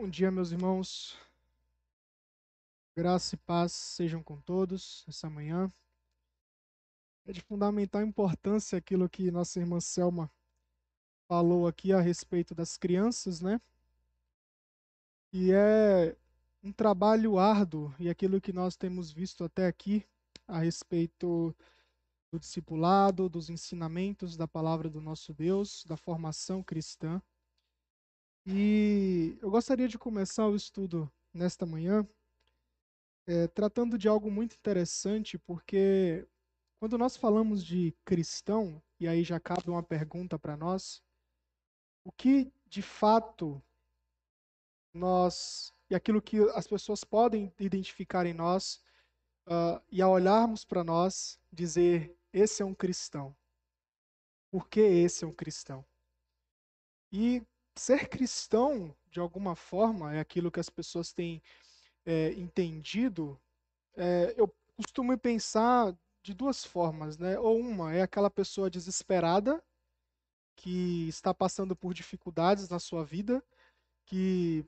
Bom dia, meus irmãos. Graça e paz sejam com todos essa manhã. É de fundamental importância aquilo que nossa irmã Selma falou aqui a respeito das crianças, né? E é um trabalho árduo e aquilo que nós temos visto até aqui a respeito do discipulado, dos ensinamentos da palavra do nosso Deus, da formação cristã. E eu gostaria de começar o estudo nesta manhã é, tratando de algo muito interessante, porque quando nós falamos de cristão, e aí já cabe uma pergunta para nós, o que de fato nós, e aquilo que as pessoas podem identificar em nós, uh, e ao olharmos para nós, dizer: esse é um cristão. Por que esse é um cristão? E ser cristão, de alguma forma, é aquilo que as pessoas têm é, entendido. É, eu costumo pensar de duas formas, né? Ou uma é aquela pessoa desesperada que está passando por dificuldades na sua vida, que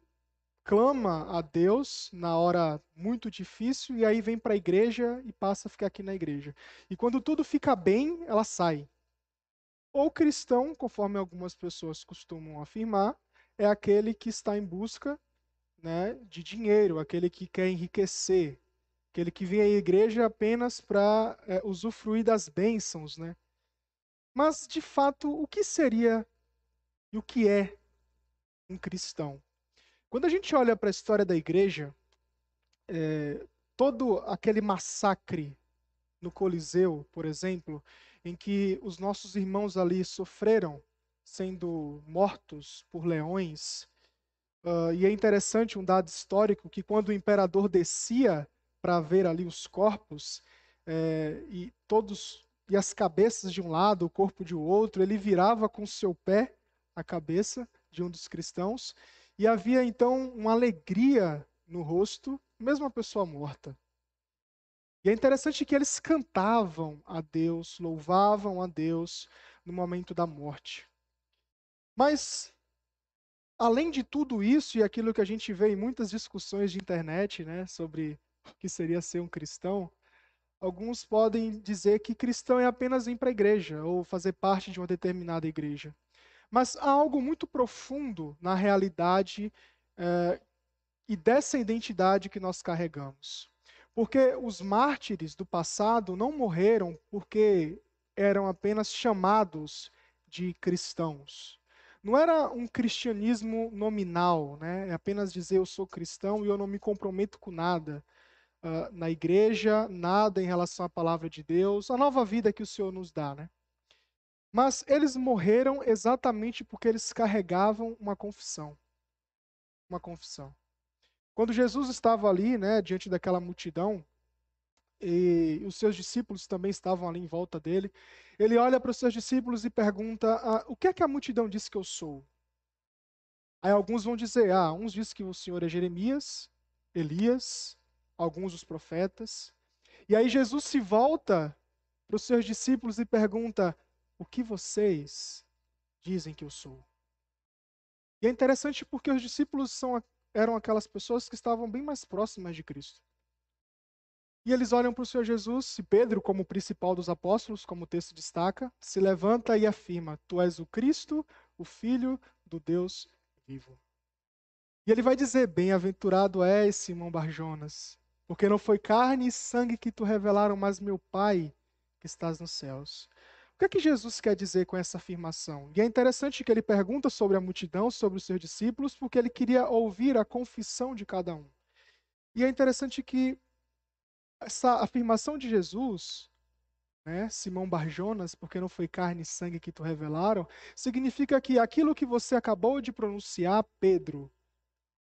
clama a Deus na hora muito difícil e aí vem para a igreja e passa a ficar aqui na igreja. E quando tudo fica bem, ela sai. Ou cristão, conforme algumas pessoas costumam afirmar, é aquele que está em busca né, de dinheiro, aquele que quer enriquecer, aquele que vem à igreja apenas para é, usufruir das bênçãos. Né? Mas, de fato, o que seria e o que é um cristão? Quando a gente olha para a história da igreja, é, todo aquele massacre no Coliseu, por exemplo, em que os nossos irmãos ali sofreram sendo mortos por leões. Uh, e é interessante um dado histórico que quando o imperador descia para ver ali os corpos é, e todos e as cabeças de um lado, o corpo de outro, ele virava com seu pé a cabeça de um dos cristãos e havia então uma alegria no rosto, mesmo a pessoa morta. E é interessante que eles cantavam a Deus, louvavam a Deus no momento da morte. Mas, além de tudo isso e aquilo que a gente vê em muitas discussões de internet, né, sobre o que seria ser um cristão, alguns podem dizer que cristão é apenas ir para a igreja ou fazer parte de uma determinada igreja. Mas há algo muito profundo na realidade eh, e dessa identidade que nós carregamos. Porque os mártires do passado não morreram porque eram apenas chamados de cristãos. Não era um cristianismo nominal, né? É apenas dizer eu sou cristão e eu não me comprometo com nada uh, na igreja, nada em relação à palavra de Deus, a nova vida que o Senhor nos dá, né? Mas eles morreram exatamente porque eles carregavam uma confissão. Uma confissão. Quando Jesus estava ali, né, diante daquela multidão, e os seus discípulos também estavam ali em volta dele, ele olha para os seus discípulos e pergunta: ah, O que é que a multidão diz que eu sou? Aí alguns vão dizer: Ah, uns dizem que o Senhor é Jeremias, Elias, alguns os profetas. E aí Jesus se volta para os seus discípulos e pergunta: O que vocês dizem que eu sou? E é interessante porque os discípulos são eram aquelas pessoas que estavam bem mais próximas de Cristo. E eles olham para o Senhor Jesus, e Pedro, como principal dos apóstolos, como o texto destaca, se levanta e afirma: Tu és o Cristo, o Filho do Deus vivo. E ele vai dizer: Bem-aventurado és, Simão Barjonas, porque não foi carne e sangue que tu revelaram, mas meu Pai que estás nos céus que é que Jesus quer dizer com essa afirmação? E é interessante que ele pergunta sobre a multidão, sobre os seus discípulos, porque ele queria ouvir a confissão de cada um. E é interessante que essa afirmação de Jesus, né, Simão Barjonas, porque não foi carne e sangue que tu revelaram, significa que aquilo que você acabou de pronunciar, Pedro,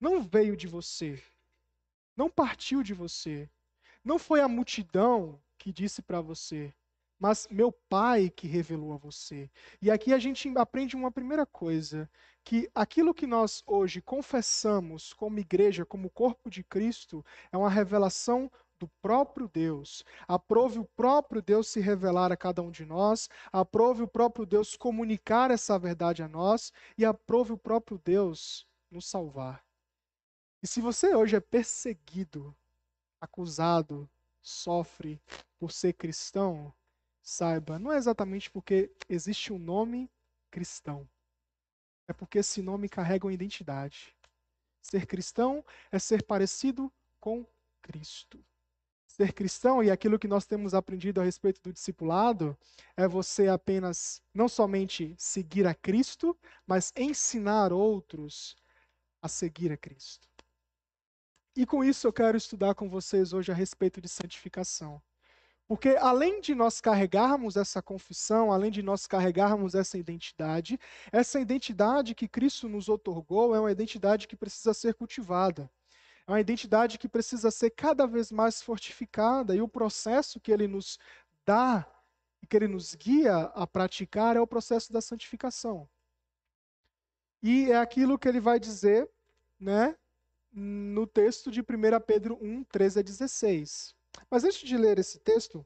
não veio de você, não partiu de você, não foi a multidão que disse para você, mas meu Pai que revelou a você. E aqui a gente aprende uma primeira coisa, que aquilo que nós hoje confessamos como igreja, como corpo de Cristo, é uma revelação do próprio Deus. Aprove o próprio Deus se revelar a cada um de nós, aprove o próprio Deus comunicar essa verdade a nós e aprove o próprio Deus nos salvar. E se você hoje é perseguido, acusado, sofre por ser cristão, saiba, não é exatamente porque existe um nome cristão. É porque esse nome carrega uma identidade. Ser cristão é ser parecido com Cristo. Ser cristão e aquilo que nós temos aprendido a respeito do discipulado é você apenas não somente seguir a Cristo, mas ensinar outros a seguir a Cristo. E com isso eu quero estudar com vocês hoje a respeito de santificação. Porque além de nós carregarmos essa confissão, além de nós carregarmos essa identidade, essa identidade que Cristo nos otorgou é uma identidade que precisa ser cultivada. É uma identidade que precisa ser cada vez mais fortificada e o processo que ele nos dá e que ele nos guia a praticar é o processo da santificação. E é aquilo que ele vai dizer, né, no texto de 1 Pedro 1, 13 a 16. Mas antes de ler esse texto,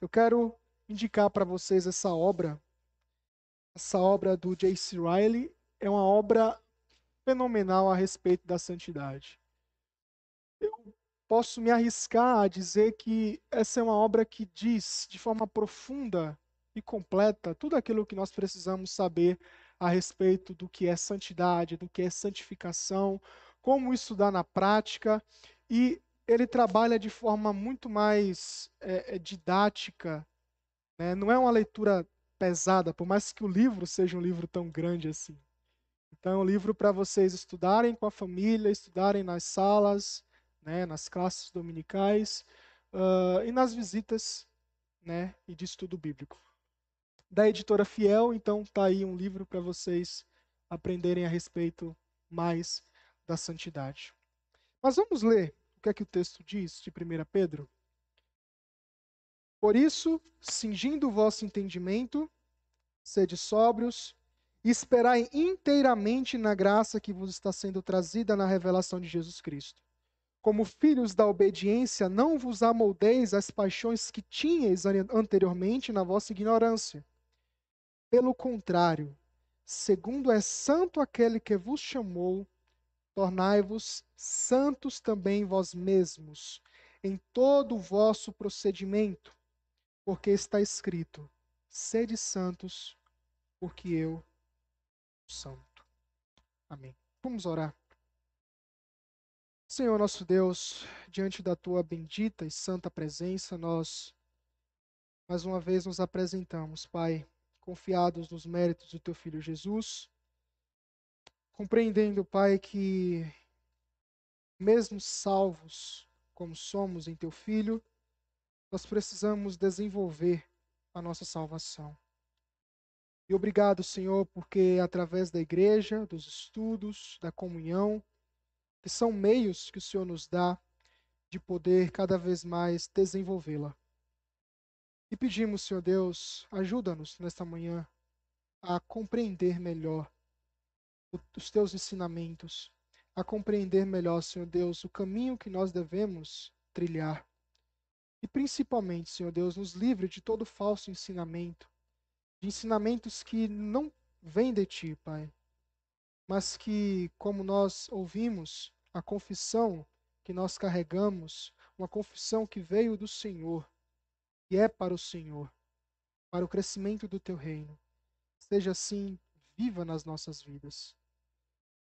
eu quero indicar para vocês essa obra. Essa obra do J.C. Riley é uma obra fenomenal a respeito da santidade. Eu posso me arriscar a dizer que essa é uma obra que diz de forma profunda e completa tudo aquilo que nós precisamos saber a respeito do que é santidade, do que é santificação, como estudar na prática, e ele trabalha de forma muito mais é, didática. Né? Não é uma leitura pesada, por mais que o livro seja um livro tão grande assim. Então, é um livro para vocês estudarem com a família, estudarem nas salas, né, nas classes dominicais uh, e nas visitas né, e de estudo bíblico. Da editora Fiel, então, está aí um livro para vocês aprenderem a respeito mais da santidade. Mas vamos ler que é que o texto diz de 1 Pedro? Por isso, cingindo o vosso entendimento, sede sóbrios, esperai inteiramente na graça que vos está sendo trazida na revelação de Jesus Cristo. Como filhos da obediência, não vos amoldeis às paixões que tinhais anteriormente na vossa ignorância. Pelo contrário, segundo é santo aquele que vos chamou, tornai-vos santos também vós mesmos, em todo o vosso procedimento, porque está escrito: sede santos, porque eu sou santo. Amém. Vamos orar. Senhor nosso Deus, diante da tua bendita e santa presença, nós mais uma vez nos apresentamos, Pai, confiados nos méritos do teu filho Jesus compreendendo, Pai, que mesmo salvos como somos em Teu Filho, nós precisamos desenvolver a nossa salvação. E obrigado, Senhor, porque através da igreja, dos estudos, da comunhão, que são meios que o Senhor nos dá de poder cada vez mais desenvolvê-la. E pedimos, Senhor Deus, ajuda-nos nesta manhã a compreender melhor os teus ensinamentos, a compreender melhor, Senhor Deus, o caminho que nós devemos trilhar. E principalmente, Senhor Deus, nos livre de todo falso ensinamento, de ensinamentos que não vêm de ti, Pai, mas que, como nós ouvimos, a confissão que nós carregamos, uma confissão que veio do Senhor e é para o Senhor, para o crescimento do teu reino, seja assim viva nas nossas vidas.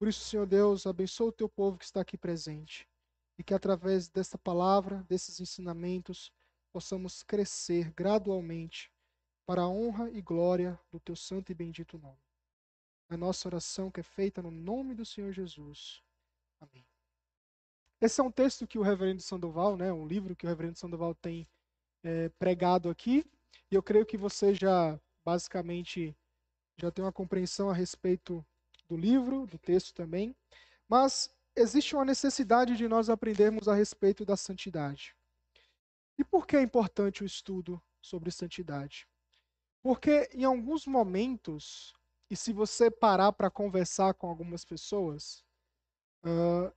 Por isso, Senhor Deus, abençoa o teu povo que está aqui presente e que através desta palavra, desses ensinamentos, possamos crescer gradualmente para a honra e glória do teu santo e bendito nome. É nossa oração que é feita no nome do Senhor Jesus. Amém. Esse é um texto que o reverendo Sandoval, né, um livro que o reverendo Sandoval tem é, pregado aqui, e eu creio que você já basicamente já tem uma compreensão a respeito do livro, do texto também, mas existe uma necessidade de nós aprendermos a respeito da santidade. E por que é importante o estudo sobre santidade? Porque em alguns momentos, e se você parar para conversar com algumas pessoas, uh,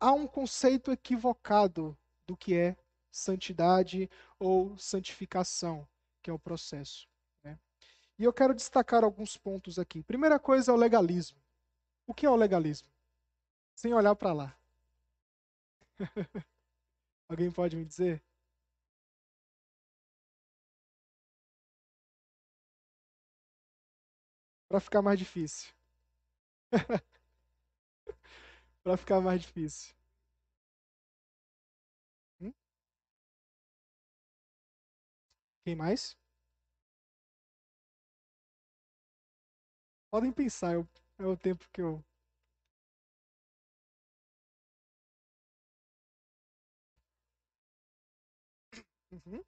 há um conceito equivocado do que é santidade ou santificação, que é o processo. Né? E eu quero destacar alguns pontos aqui. Primeira coisa é o legalismo. O que é o legalismo? Sem olhar para lá. Alguém pode me dizer? Para ficar mais difícil. Para ficar mais difícil. Hum? Quem mais? Podem pensar, eu, é o tempo que eu. Uhum.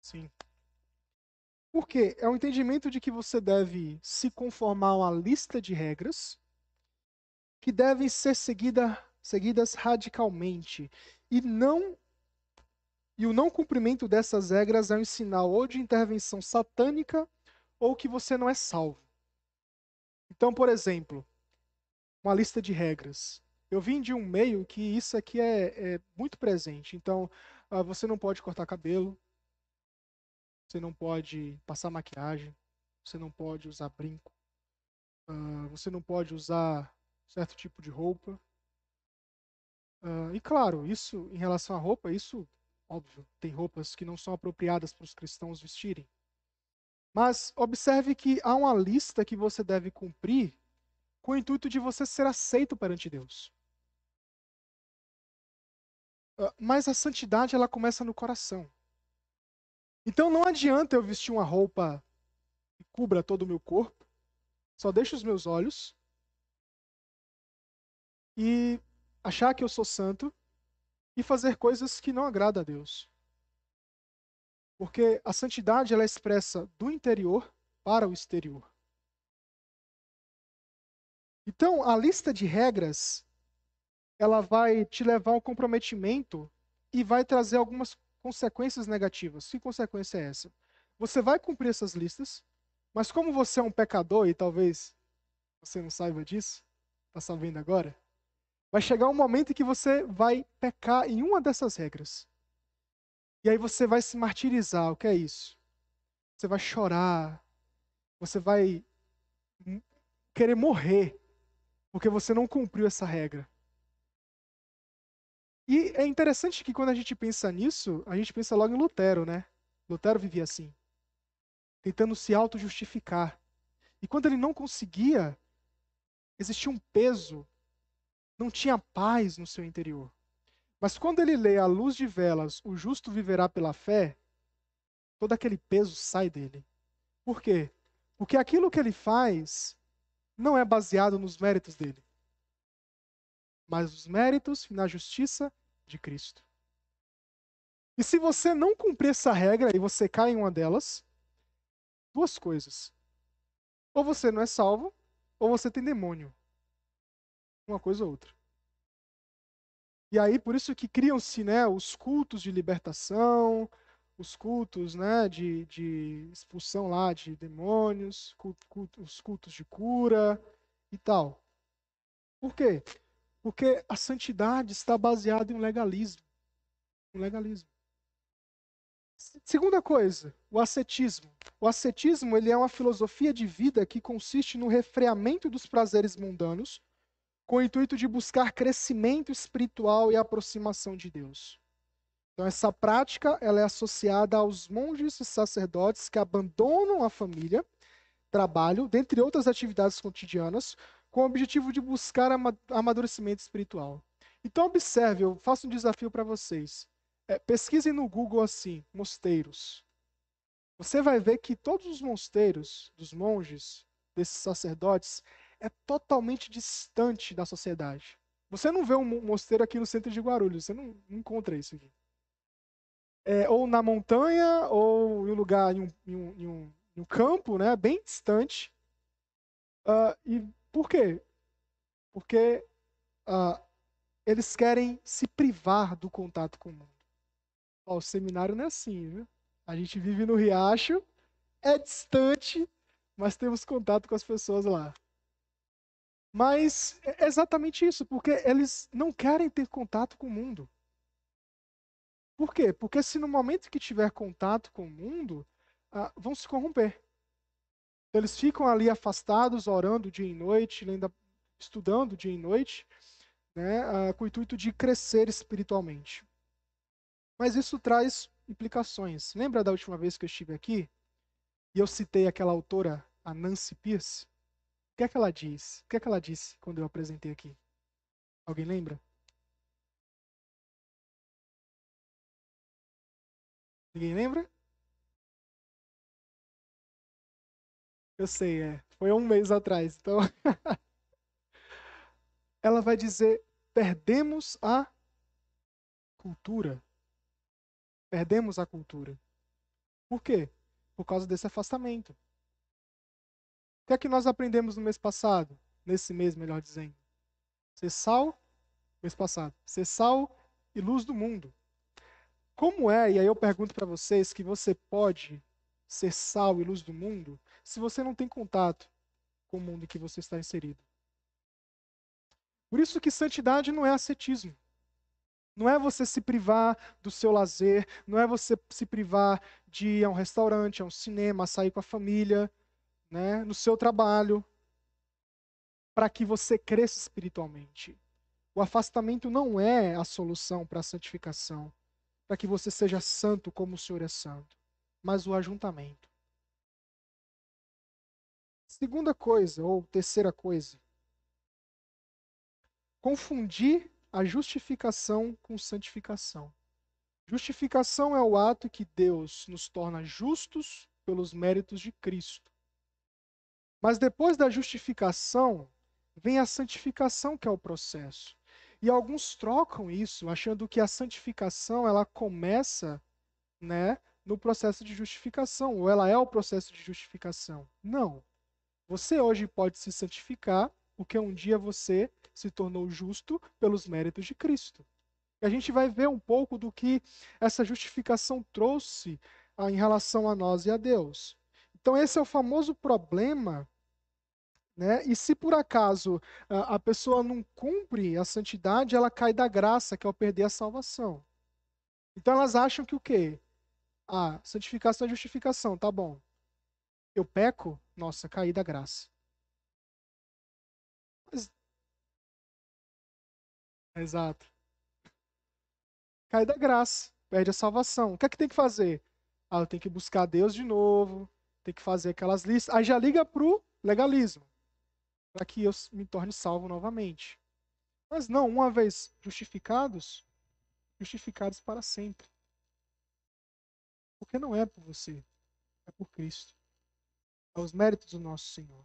Sim. Porque é o entendimento de que você deve se conformar a uma lista de regras que devem ser seguida, seguidas radicalmente e não e o não cumprimento dessas regras é um sinal ou de intervenção satânica ou que você não é salvo. Então, por exemplo, uma lista de regras. Eu vim de um meio que isso aqui é, é muito presente. Então, uh, você não pode cortar cabelo, você não pode passar maquiagem, você não pode usar brinco, uh, você não pode usar certo tipo de roupa. Uh, e claro, isso em relação à roupa, isso Óbvio, tem roupas que não são apropriadas para os cristãos vestirem. Mas observe que há uma lista que você deve cumprir com o intuito de você ser aceito perante Deus. Ah, mas a santidade ela começa no coração. Então não adianta eu vestir uma roupa que cubra todo o meu corpo, só deixa os meus olhos e achar que eu sou santo e fazer coisas que não agradam a Deus. Porque a santidade ela é expressa do interior para o exterior. Então, a lista de regras ela vai te levar ao comprometimento e vai trazer algumas consequências negativas. Que consequência é essa? Você vai cumprir essas listas, mas como você é um pecador e talvez você não saiba disso, está sabendo agora, Vai chegar um momento em que você vai pecar em uma dessas regras. E aí você vai se martirizar. O que é isso? Você vai chorar. Você vai querer morrer porque você não cumpriu essa regra. E é interessante que quando a gente pensa nisso, a gente pensa logo em Lutero, né? Lutero vivia assim, tentando se auto-justificar. E quando ele não conseguia, existia um peso não tinha paz no seu interior. Mas quando ele lê à luz de velas, o justo viverá pela fé, todo aquele peso sai dele. Por quê? Porque aquilo que ele faz não é baseado nos méritos dele, mas os méritos na justiça de Cristo. E se você não cumprir essa regra e você cai em uma delas, duas coisas. Ou você não é salvo, ou você tem demônio uma coisa ou outra. E aí, por isso que criam-se né, os cultos de libertação, os cultos né, de, de expulsão lá de demônios, culto, os cultos de cura e tal. Por quê? Porque a santidade está baseada em um legalismo. Um legalismo. Segunda coisa, o ascetismo. O ascetismo ele é uma filosofia de vida que consiste no refreamento dos prazeres mundanos com o intuito de buscar crescimento espiritual e aproximação de Deus. Então essa prática ela é associada aos monges e sacerdotes que abandonam a família, trabalho, dentre outras atividades cotidianas, com o objetivo de buscar amadurecimento espiritual. Então observe, eu faço um desafio para vocês. É, pesquisem no Google assim, mosteiros. Você vai ver que todos os mosteiros dos monges, desses sacerdotes, é totalmente distante da sociedade. Você não vê um mosteiro aqui no centro de Guarulhos, você não, encontra isso aqui. É, ou na montanha, ou em um lugar, em um, em um, em um, em um campo, né, bem distante. Uh, e por quê? Porque uh, eles querem se privar do contato com o mundo. Ó, o seminário não é assim, viu? A gente vive no riacho, é distante, mas temos contato com as pessoas lá. Mas é exatamente isso, porque eles não querem ter contato com o mundo. Por quê? Porque se no momento que tiver contato com o mundo, ah, vão se corromper. Então, eles ficam ali afastados, orando dia e noite, lendo, estudando dia e noite, né, uh, com o intuito de crescer espiritualmente. Mas isso traz implicações. Lembra da última vez que eu estive aqui e eu citei aquela autora, a Nancy Pierce? O que é que ela diz? O que é que ela disse quando eu apresentei aqui? Alguém lembra? Ninguém lembra? Eu sei, é. Foi um mês atrás. Então, ela vai dizer: perdemos a cultura. Perdemos a cultura. Por quê? Por causa desse afastamento. O que é que nós aprendemos no mês passado? Nesse mês, melhor dizendo. Ser sal, mês passado. Ser sal e luz do mundo. Como é, e aí eu pergunto para vocês, que você pode ser sal e luz do mundo se você não tem contato com o mundo em que você está inserido? Por isso que santidade não é ascetismo. Não é você se privar do seu lazer, não é você se privar de ir a um restaurante, a um cinema, sair com a família, né, no seu trabalho, para que você cresça espiritualmente. O afastamento não é a solução para a santificação, para que você seja santo como o Senhor é santo, mas o ajuntamento. Segunda coisa, ou terceira coisa, confundir a justificação com santificação. Justificação é o ato que Deus nos torna justos pelos méritos de Cristo. Mas depois da justificação, vem a santificação, que é o processo. E alguns trocam isso, achando que a santificação ela começa, né, no processo de justificação, ou ela é o processo de justificação. Não. Você hoje pode se santificar, porque um dia você se tornou justo pelos méritos de Cristo. E a gente vai ver um pouco do que essa justificação trouxe ah, em relação a nós e a Deus. Então, esse é o famoso problema. Né? E se por acaso a pessoa não cumpre a santidade, ela cai da graça, que é o perder a salvação. Então elas acham que o quê? Ah, santificação é justificação, tá bom. Eu peco, nossa, caí da graça. Mas... Exato. Cai da graça, perde a salvação. O que é que tem que fazer? Ah, eu tenho que buscar Deus de novo, tem que fazer aquelas listas. Aí já liga pro legalismo, para que eu me torne salvo novamente. Mas não, uma vez justificados, justificados para sempre. Porque não é por você, é por Cristo aos méritos do nosso Senhor.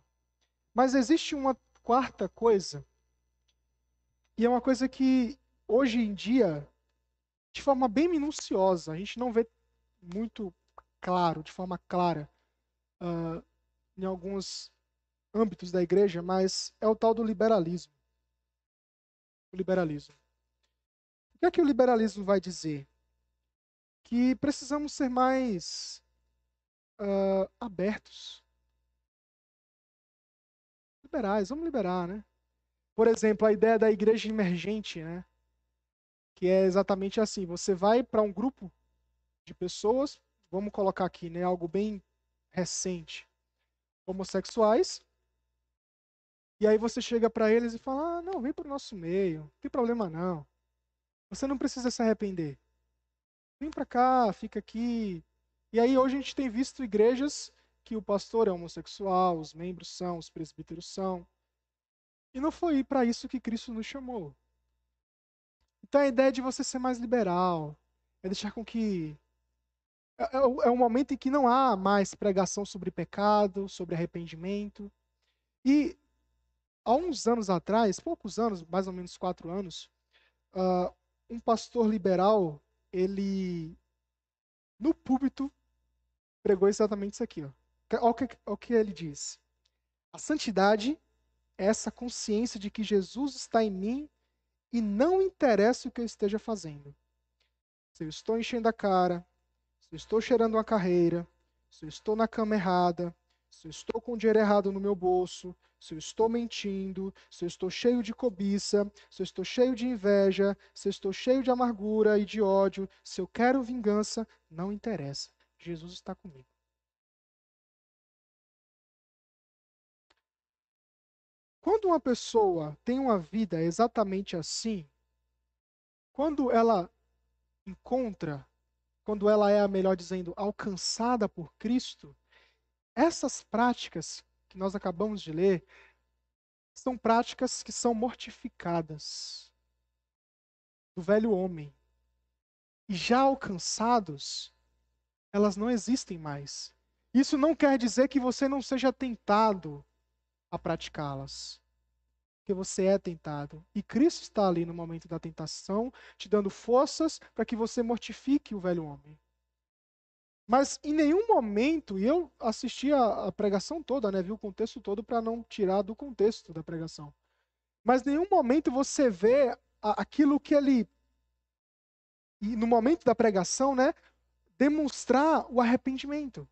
Mas existe uma quarta coisa, e é uma coisa que hoje em dia, de forma bem minuciosa, a gente não vê muito claro, de forma clara, uh, em alguns âmbitos da igreja, mas é o tal do liberalismo. O liberalismo. O que é que o liberalismo vai dizer? Que precisamos ser mais uh, abertos liberais, vamos liberar, né? Por exemplo, a ideia da igreja emergente, né? Que é exatamente assim: você vai para um grupo de pessoas, vamos colocar aqui, né? Algo bem recente, homossexuais. E aí você chega para eles e fala: ah, não, vem para o nosso meio, não tem problema não. Você não precisa se arrepender. Vem para cá, fica aqui. E aí hoje a gente tem visto igrejas que o pastor é homossexual, os membros são, os presbíteros são. E não foi para isso que Cristo nos chamou. Então a ideia de você ser mais liberal é deixar com que. É, é, é um momento em que não há mais pregação sobre pecado, sobre arrependimento. E há uns anos atrás, poucos anos, mais ou menos quatro anos, uh, um pastor liberal, ele no púlpito pregou exatamente isso aqui. Ó. Olha o que, o que ele diz. A santidade é essa consciência de que Jesus está em mim e não interessa o que eu esteja fazendo. Se eu estou enchendo a cara, se eu estou cheirando uma carreira, se eu estou na cama errada, se eu estou com o dinheiro errado no meu bolso, se eu estou mentindo, se eu estou cheio de cobiça, se eu estou cheio de inveja, se eu estou cheio de amargura e de ódio, se eu quero vingança, não interessa. Jesus está comigo. Quando uma pessoa tem uma vida exatamente assim, quando ela encontra, quando ela é, melhor dizendo, alcançada por Cristo, essas práticas que nós acabamos de ler são práticas que são mortificadas do velho homem. E já alcançados, elas não existem mais. Isso não quer dizer que você não seja tentado a praticá-las. Porque você é tentado. E Cristo está ali no momento da tentação, te dando forças para que você mortifique o velho homem. Mas em nenhum momento, e eu assisti a, a pregação toda, né, vi o contexto todo para não tirar do contexto da pregação. Mas em nenhum momento você vê a, aquilo que ele, e no momento da pregação, né, demonstrar o arrependimento.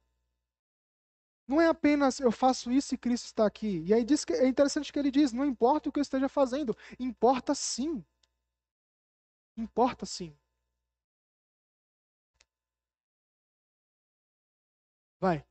Não é apenas eu faço isso e Cristo está aqui. E aí diz que é interessante que ele diz: não importa o que eu esteja fazendo, importa sim. Importa sim. Vai.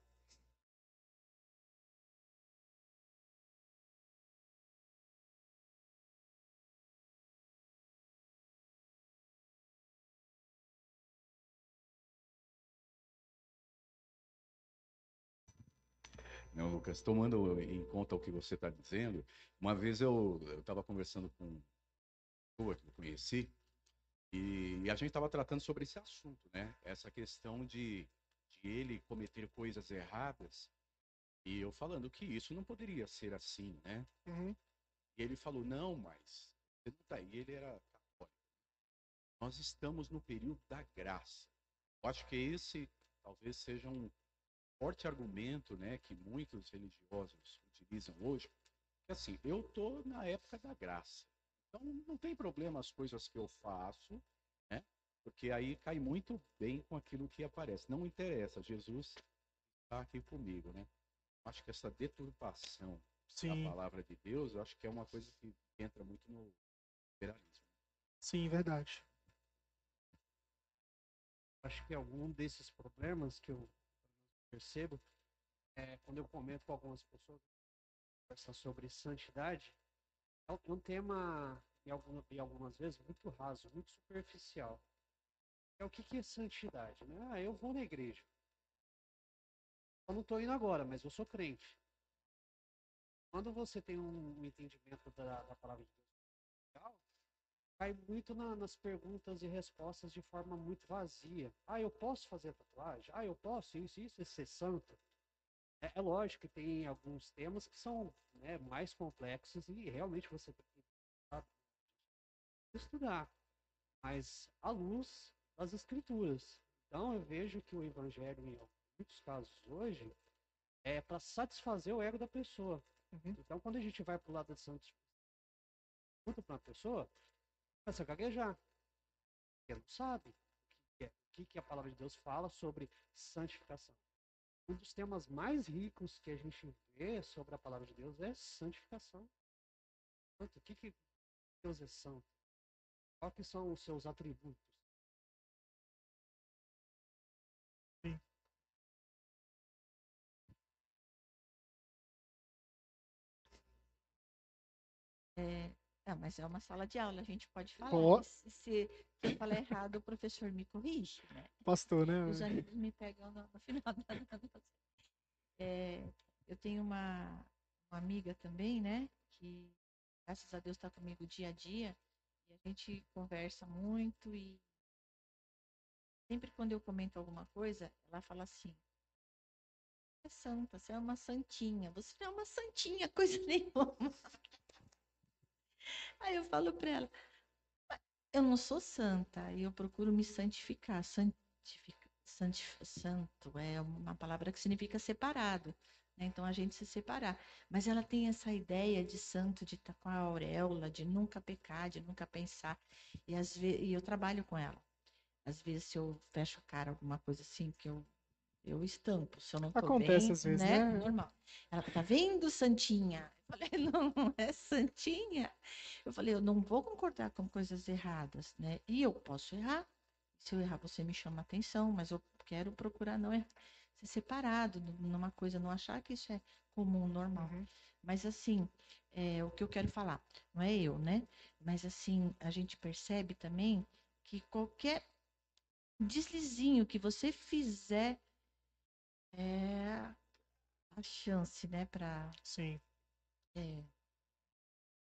Não, Lucas, tomando em conta o que você está dizendo, uma vez eu estava conversando com uma pessoa que eu conheci e, e a gente estava tratando sobre esse assunto, né? Essa questão de, de ele cometer coisas erradas e eu falando que isso não poderia ser assim, né? Uhum. E ele falou, não, mas você não tá ele era católico. Nós estamos no período da graça. Eu acho que esse talvez seja um forte argumento, né, que muitos religiosos utilizam hoje, que assim, eu tô na época da graça. Então não tem problema as coisas que eu faço, né? Porque aí cai muito bem com aquilo que aparece. Não interessa, Jesus está aqui comigo, né? Acho que essa deturpação Sim. da palavra de Deus, eu acho que é uma coisa que entra muito no liberalismo. Sim, verdade. Acho que algum desses problemas que eu percebo é, quando eu comento com algumas pessoas sobre santidade, é um tema, em, algum, em algumas vezes, muito raso, muito superficial. É o que, que é santidade? Né? Ah, eu vou na igreja. Eu não estou indo agora, mas eu sou crente. Quando você tem um entendimento da, da palavra de Deus, cai muito na, nas perguntas e respostas de forma muito vazia. Ah, eu posso fazer tatuagem? Ah, eu posso isso, isso, ser santo? É, é, lógico que tem alguns temas que são né, mais complexos e realmente você tem que estudar, mas à luz das escrituras. Então eu vejo que o evangelho, em muitos casos hoje, é para satisfazer o ego da pessoa. Uhum. Então quando a gente vai para o lado de santos, para uma pessoa, começa a gaguejar. Porque não sabe o que, é, o que a palavra de Deus fala sobre santificação. Um dos temas mais ricos que a gente vê sobre a palavra de Deus é santificação. O que, que Deus é santo? Quais são os seus atributos? Sim. É, ah, mas é uma sala de aula, a gente pode falar. Se, se, eu falar errado, o professor me corrige, né? Pastor, né? Os amigos me pegam no, no final da é, Eu tenho uma, uma amiga também, né? Que, graças a Deus, está comigo dia a dia. E a gente conversa muito e sempre quando eu comento alguma coisa, ela fala assim, é santa, você é uma santinha. Você não é uma santinha, coisa nenhuma. Aí eu falo para ela, eu não sou santa, eu procuro me santificar. Santifica, santif, santo é uma palavra que significa separado. Né? Então a gente se separar. Mas ela tem essa ideia de santo, de estar com a auréola, de nunca pecar, de nunca pensar. E, às vezes, e eu trabalho com ela. Às vezes, se eu fecho a cara, alguma coisa assim, que eu eu estampo, se eu não tô Acontece bem, às vezes, né? né? Normal. Ela tá vendo, Santinha? Eu falei, não, não é Santinha. Eu falei, eu não vou concordar com coisas erradas, né? E eu posso errar. Se eu errar, você me chama atenção, mas eu quero procurar não errar, ser separado numa coisa, não achar que isso é comum, normal. Uhum. Mas assim, é, o que eu quero falar, não é eu, né? Mas assim, a gente percebe também que qualquer deslizinho que você fizer é a chance, né, para Sim. É,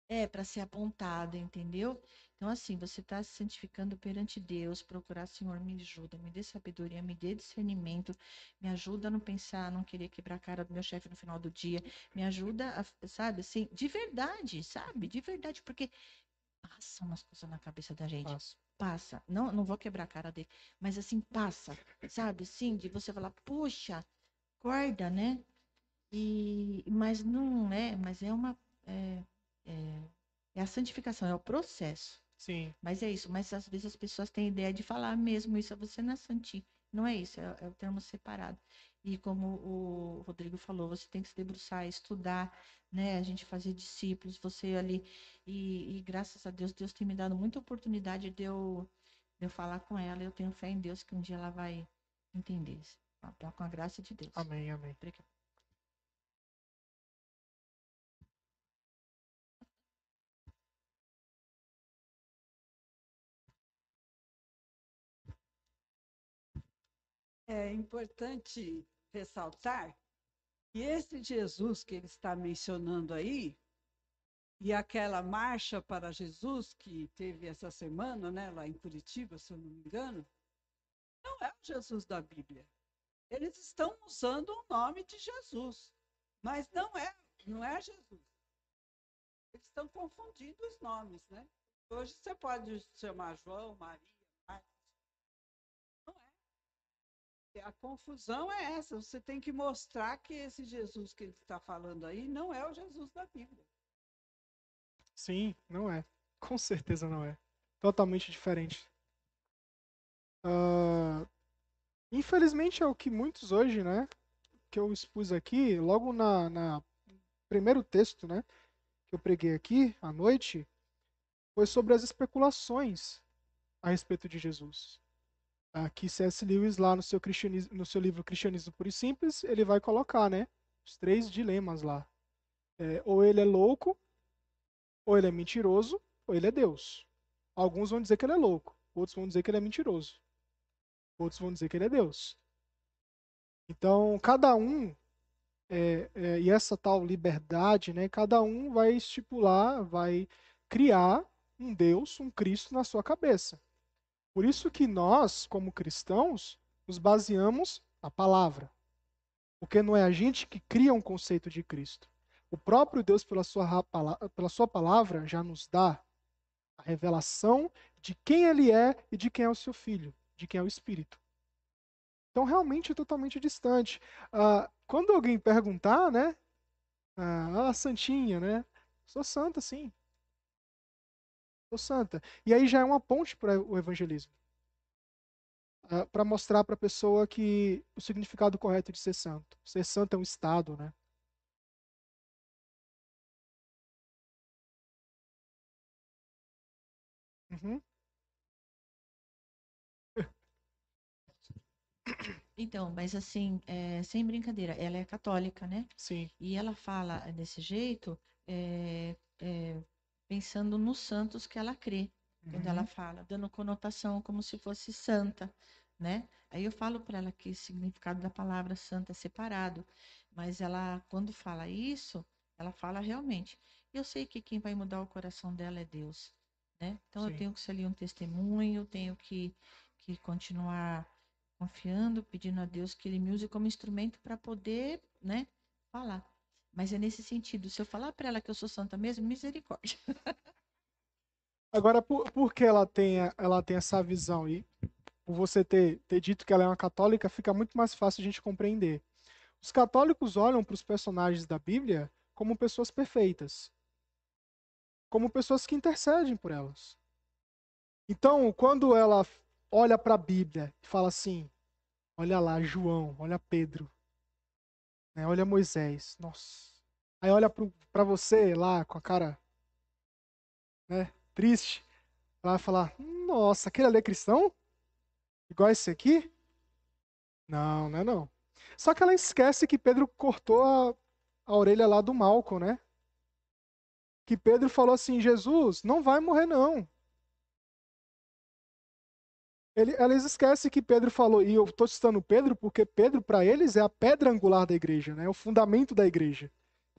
é para ser apontado, entendeu? Então, assim, você está se santificando perante Deus, procurar, Senhor, me ajuda, me dê sabedoria, me dê discernimento, me ajuda a não pensar, não querer quebrar a cara do meu chefe no final do dia, me ajuda, a, sabe, assim, de verdade, sabe? De verdade, porque passa umas coisas na cabeça da gente. Passo. Passa. Não, não vou quebrar a cara dele, mas assim, passa, sabe? Assim, de você falar, puxa, acorda, né? E, mas não é, mas é uma. É, é, é a santificação, é o processo. Sim. Mas é isso. Mas às vezes as pessoas têm ideia de falar mesmo isso. Você não é santi. Não é isso. É, é o termo separado. E como o Rodrigo falou, você tem que se debruçar, estudar, né? A gente fazer discípulos. Você ali. E, e graças a Deus, Deus tem me dado muita oportunidade de eu, de eu falar com ela. Eu tenho fé em Deus que um dia ela vai entender. Com a graça de Deus. Amém, amém. Obrigada. É importante ressaltar que esse Jesus que ele está mencionando aí, e aquela marcha para Jesus que teve essa semana, né, lá em Curitiba, se eu não me engano, não é o Jesus da Bíblia. Eles estão usando o nome de Jesus, mas não é, não é Jesus. Eles estão confundindo os nomes, né? Hoje você pode chamar João, Maria, a confusão é essa. Você tem que mostrar que esse Jesus que ele está falando aí não é o Jesus da Bíblia. Sim, não é. Com certeza não é. Totalmente diferente. Uh, infelizmente é o que muitos hoje, né? Que eu expus aqui, logo na, na primeiro texto, né? Que eu preguei aqui à noite, foi sobre as especulações a respeito de Jesus. Aqui C.S. Lewis, lá no seu, cristianismo, no seu livro Cristianismo Puro e Simples, ele vai colocar, né? Os três dilemas lá. É, ou ele é louco, ou ele é mentiroso, ou ele é Deus. Alguns vão dizer que ele é louco, outros vão dizer que ele é mentiroso. Outros vão dizer que ele é Deus. Então, cada um, é, é, e essa tal liberdade, né? Cada um vai estipular, vai criar um Deus, um Cristo na sua cabeça. Por isso que nós, como cristãos, nos baseamos na palavra. Porque não é a gente que cria um conceito de Cristo. O próprio Deus, pela sua, pela sua palavra, já nos dá a revelação de quem ele é e de quem é o seu filho, de quem é o Espírito. Então, realmente é totalmente distante. Ah, quando alguém perguntar, né? Ah, santinha, né? Sou santa, sim. Santa. E aí já é uma ponte para o evangelismo. Uh, para mostrar para a pessoa que o significado correto de ser santo. Ser santo é um estado, né? Uhum. Então, mas assim, é, sem brincadeira, ela é católica, né? Sim. E ela fala desse jeito, é, é, pensando nos santos que ela crê, uhum. quando ela fala, dando conotação como se fosse santa, né? Aí eu falo para ela que o significado da palavra santa é separado, mas ela, quando fala isso, ela fala realmente. Eu sei que quem vai mudar o coração dela é Deus, né? Então Sim. eu tenho que ser ali um testemunho, tenho que, que continuar confiando, pedindo a Deus que Ele me use como instrumento para poder, né, falar. Mas é nesse sentido. Se eu falar para ela que eu sou santa mesmo, misericórdia. Agora, por, por que ela tem, ela tem essa visão? E por você ter, ter dito que ela é uma católica, fica muito mais fácil a gente compreender. Os católicos olham para os personagens da Bíblia como pessoas perfeitas, como pessoas que intercedem por elas. Então, quando ela olha para a Bíblia e fala assim: olha lá, João, olha Pedro, né? Olha Moisés. Nossa. Aí olha para você lá com a cara né, triste. Vai falar: Nossa, aquele ali é cristão? Igual esse aqui? Não, não é não. Só que ela esquece que Pedro cortou a, a orelha lá do Malcolm, né? Que Pedro falou assim: Jesus, não vai morrer, não. Ele, eles esquecem que Pedro falou, e eu estou citando Pedro porque Pedro, para eles, é a pedra angular da igreja, né? o fundamento da igreja.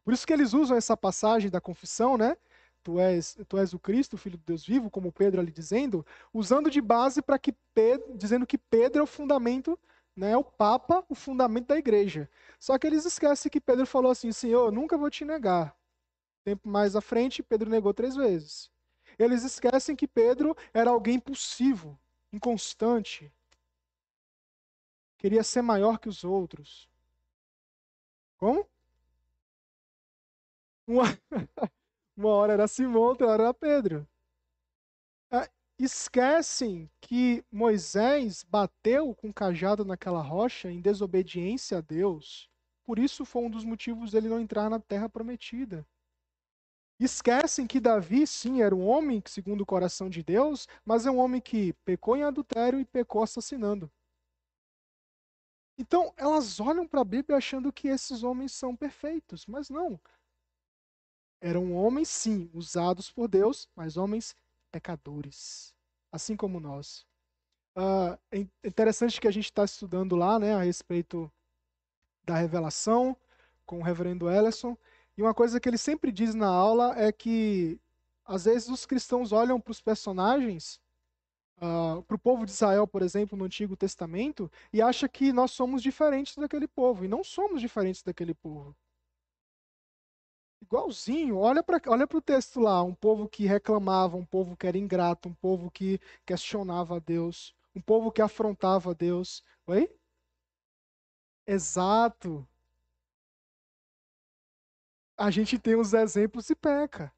Por isso que eles usam essa passagem da confissão, né? Tu és, tu és o Cristo, Filho de Deus vivo, como Pedro ali dizendo, usando de base para que Pedro, dizendo que Pedro é o fundamento, né, é o Papa, o fundamento da igreja. Só que eles esquecem que Pedro falou assim: Senhor, nunca vou te negar. Tempo mais à frente, Pedro negou três vezes. Eles esquecem que Pedro era alguém impulsivo, inconstante, queria ser maior que os outros. Como? Uma, uma hora era Simão, outra hora era Pedro. É, esquecem que Moisés bateu com o cajado naquela rocha em desobediência a Deus. Por isso foi um dos motivos dele não entrar na terra prometida. Esquecem que Davi, sim, era um homem segundo o coração de Deus, mas é um homem que pecou em adultério e pecou assassinando. Então, elas olham para a Bíblia achando que esses homens são perfeitos, mas não. Eram homens, sim, usados por Deus, mas homens pecadores, assim como nós. Uh, é interessante que a gente está estudando lá né, a respeito da revelação com o reverendo Ellison, e uma coisa que ele sempre diz na aula é que, às vezes, os cristãos olham para os personagens, uh, para o povo de Israel, por exemplo, no Antigo Testamento, e acha que nós somos diferentes daquele povo. E não somos diferentes daquele povo. Igualzinho, olha para olha o texto lá, um povo que reclamava, um povo que era ingrato, um povo que questionava a Deus, um povo que afrontava a Deus. Oi? Exato a gente tem os exemplos e peca.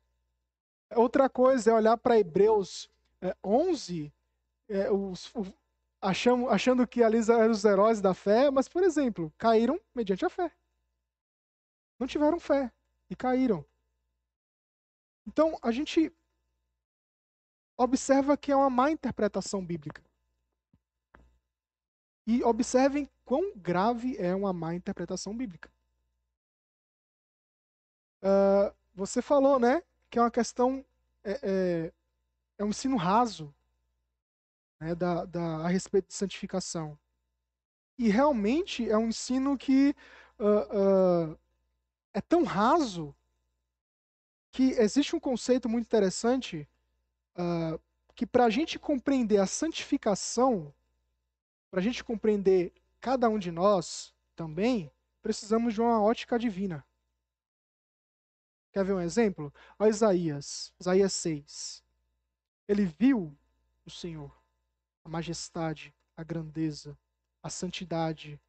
Outra coisa é olhar para Hebreus é, 11, é, os, o, achando, achando que ali eram os heróis da fé, mas, por exemplo, caíram mediante a fé. Não tiveram fé e caíram. Então, a gente observa que é uma má interpretação bíblica. E observem quão grave é uma má interpretação bíblica. Uh, você falou, né, que é uma questão, é, é, é um ensino raso né, da, da, a respeito de santificação. E realmente é um ensino que uh, uh, é tão raso que existe um conceito muito interessante uh, que para a gente compreender a santificação, para a gente compreender cada um de nós também, precisamos de uma ótica divina. Quer ver um exemplo? Olha Isaías, Isaías 6. Ele viu o Senhor, a majestade, a grandeza, a santidade,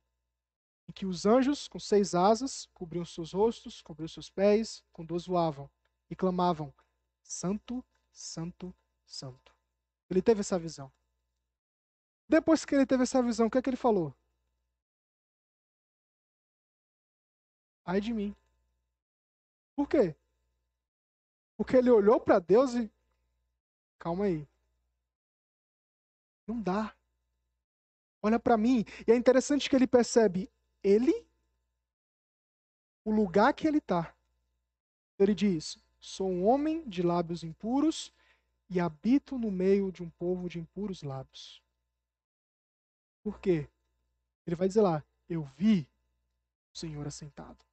em que os anjos, com seis asas, cobriam seus rostos, cobriam seus pés, com duas voavam e clamavam: Santo, Santo, Santo. Ele teve essa visão. Depois que ele teve essa visão, o que é que ele falou? Ai de mim, por quê? Porque ele olhou para Deus e. Calma aí. Não dá. Olha para mim. E é interessante que ele percebe ele, o lugar que ele está. Ele diz: Sou um homem de lábios impuros e habito no meio de um povo de impuros lábios. Por quê? Ele vai dizer lá: Eu vi o Senhor assentado.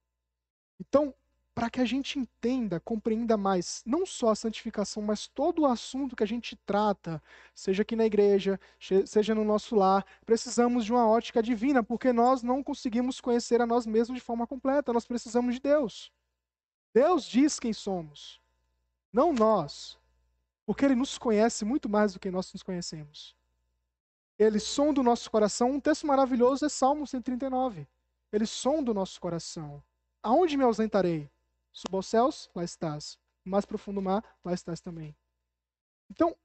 Então, para que a gente entenda, compreenda mais, não só a santificação, mas todo o assunto que a gente trata, seja aqui na igreja, seja no nosso lar, precisamos de uma ótica divina, porque nós não conseguimos conhecer a nós mesmos de forma completa, nós precisamos de Deus. Deus diz quem somos, não nós, porque Ele nos conhece muito mais do que nós nos conhecemos. Ele sonda o nosso coração. Um texto maravilhoso é Salmo 139. Ele sonda o nosso coração. Aonde me ausentarei? Suba aos céus, lá estás. Mais profundo mar, lá estás também. Então,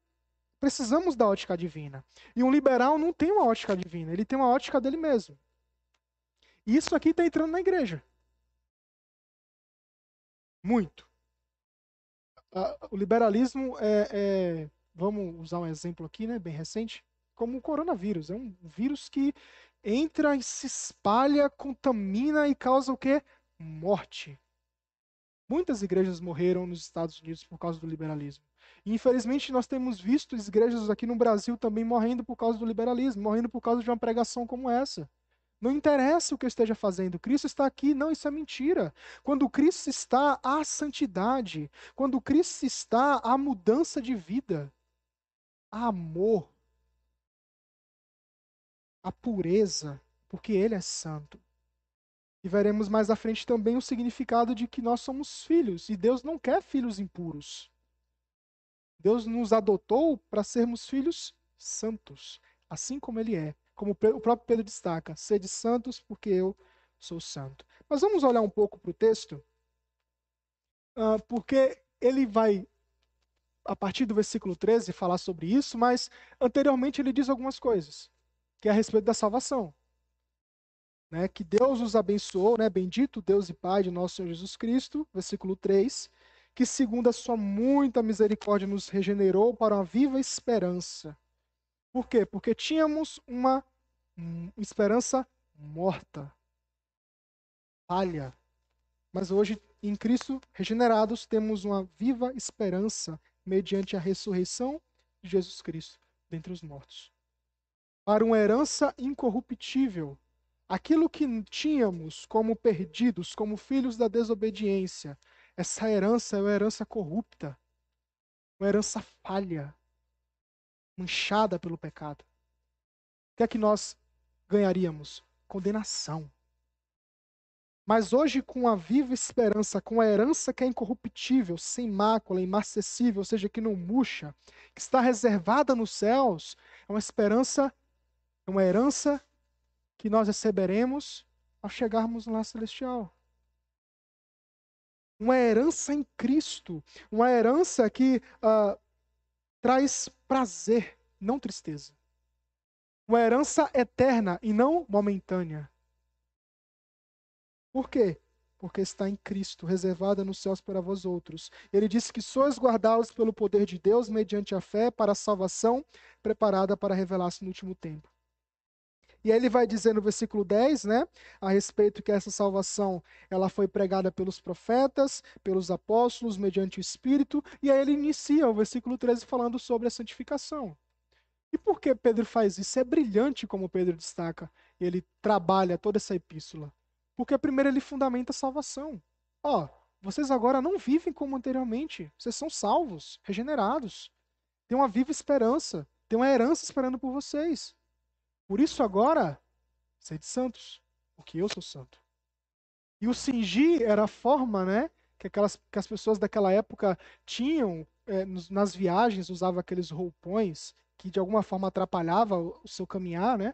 precisamos da ótica divina. E um liberal não tem uma ótica divina, ele tem uma ótica dele mesmo. E isso aqui está entrando na igreja. Muito. O liberalismo é, é, vamos usar um exemplo aqui, né, bem recente, como o coronavírus. É um vírus que entra e se espalha, contamina e causa o quê? Morte Muitas igrejas morreram nos Estados Unidos por causa do liberalismo. Infelizmente, nós temos visto igrejas aqui no Brasil também morrendo por causa do liberalismo, morrendo por causa de uma pregação como essa. Não interessa o que eu esteja fazendo, Cristo está aqui. Não, isso é mentira. Quando Cristo está, há santidade. Quando Cristo está, há mudança de vida. Há amor. A pureza, porque Ele é santo. E veremos mais à frente também o significado de que nós somos filhos. E Deus não quer filhos impuros. Deus nos adotou para sermos filhos santos, assim como Ele é. Como o próprio Pedro destaca, sede santos porque eu sou santo. Mas vamos olhar um pouco para o texto, uh, porque ele vai, a partir do versículo 13, falar sobre isso, mas anteriormente ele diz algumas coisas, que é a respeito da salvação. Né, que Deus os abençoou, né, bendito Deus e Pai de nosso Senhor Jesus Cristo, versículo 3, que segundo a sua muita misericórdia nos regenerou para uma viva esperança por quê? Porque tínhamos uma esperança morta, falha. Mas hoje, em Cristo, regenerados, temos uma viva esperança mediante a ressurreição de Jesus Cristo dentre os mortos. Para uma herança incorruptível, aquilo que tínhamos como perdidos, como filhos da desobediência, essa herança é uma herança corrupta, uma herança falha, manchada pelo pecado. O que é que nós ganharíamos? Condenação. Mas hoje, com a viva esperança, com a herança que é incorruptível, sem mácula, imarcessível, ou seja, que não murcha, que está reservada nos céus, é uma esperança, é uma herança que nós receberemos ao chegarmos lá celestial. Uma herança em Cristo, uma herança que uh, traz prazer, não tristeza. Uma herança eterna e não momentânea. Por quê? Porque está em Cristo, reservada nos céus para vós outros. Ele disse que sois guardados pelo poder de Deus mediante a fé para a salvação preparada para revelar-se no último tempo. E aí ele vai dizer no versículo 10, né, a respeito que essa salvação, ela foi pregada pelos profetas, pelos apóstolos, mediante o Espírito, e aí ele inicia o versículo 13 falando sobre a santificação. E por que Pedro faz isso? É brilhante como Pedro destaca. Ele trabalha toda essa epístola. Porque primeiro ele fundamenta a salvação. Ó, vocês agora não vivem como anteriormente. Vocês são salvos, regenerados. Tem uma viva esperança. Tem uma herança esperando por vocês. Por isso agora, sede santos, porque eu sou santo. E o cingir era a forma, né, que, aquelas, que as pessoas daquela época tinham é, nas viagens, usavam aqueles roupões que de alguma forma atrapalhava o, o seu caminhar, né?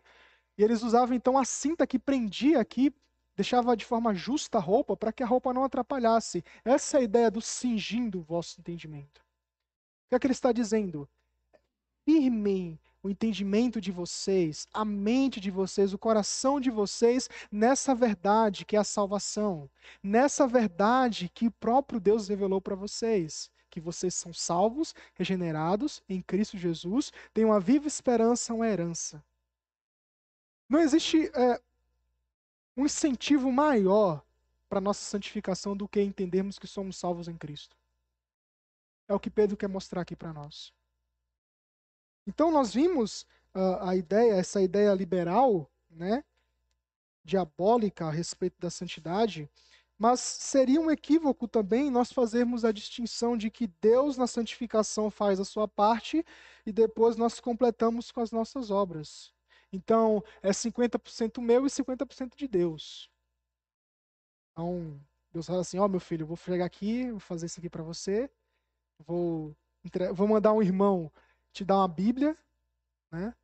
E eles usavam então a cinta que prendia aqui, deixava de forma justa a roupa para que a roupa não atrapalhasse. Essa é a ideia do cingindo o vosso entendimento. O que é que ele está dizendo? Firmem o entendimento de vocês, a mente de vocês, o coração de vocês nessa verdade que é a salvação, nessa verdade que o próprio Deus revelou para vocês, que vocês são salvos, regenerados em Cristo Jesus, têm uma viva esperança, uma herança. Não existe é, um incentivo maior para nossa santificação do que entendermos que somos salvos em Cristo. É o que Pedro quer mostrar aqui para nós. Então nós vimos uh, a ideia, essa ideia liberal, né, diabólica a respeito da santidade, mas seria um equívoco também nós fazermos a distinção de que Deus na santificação faz a sua parte e depois nós completamos com as nossas obras. Então, é 50% meu e 50% de Deus. Então, Deus fala assim: Ó, oh, meu filho, vou chegar aqui, vou fazer isso aqui para você, vou, vou mandar um irmão te dar uma Bíblia, né?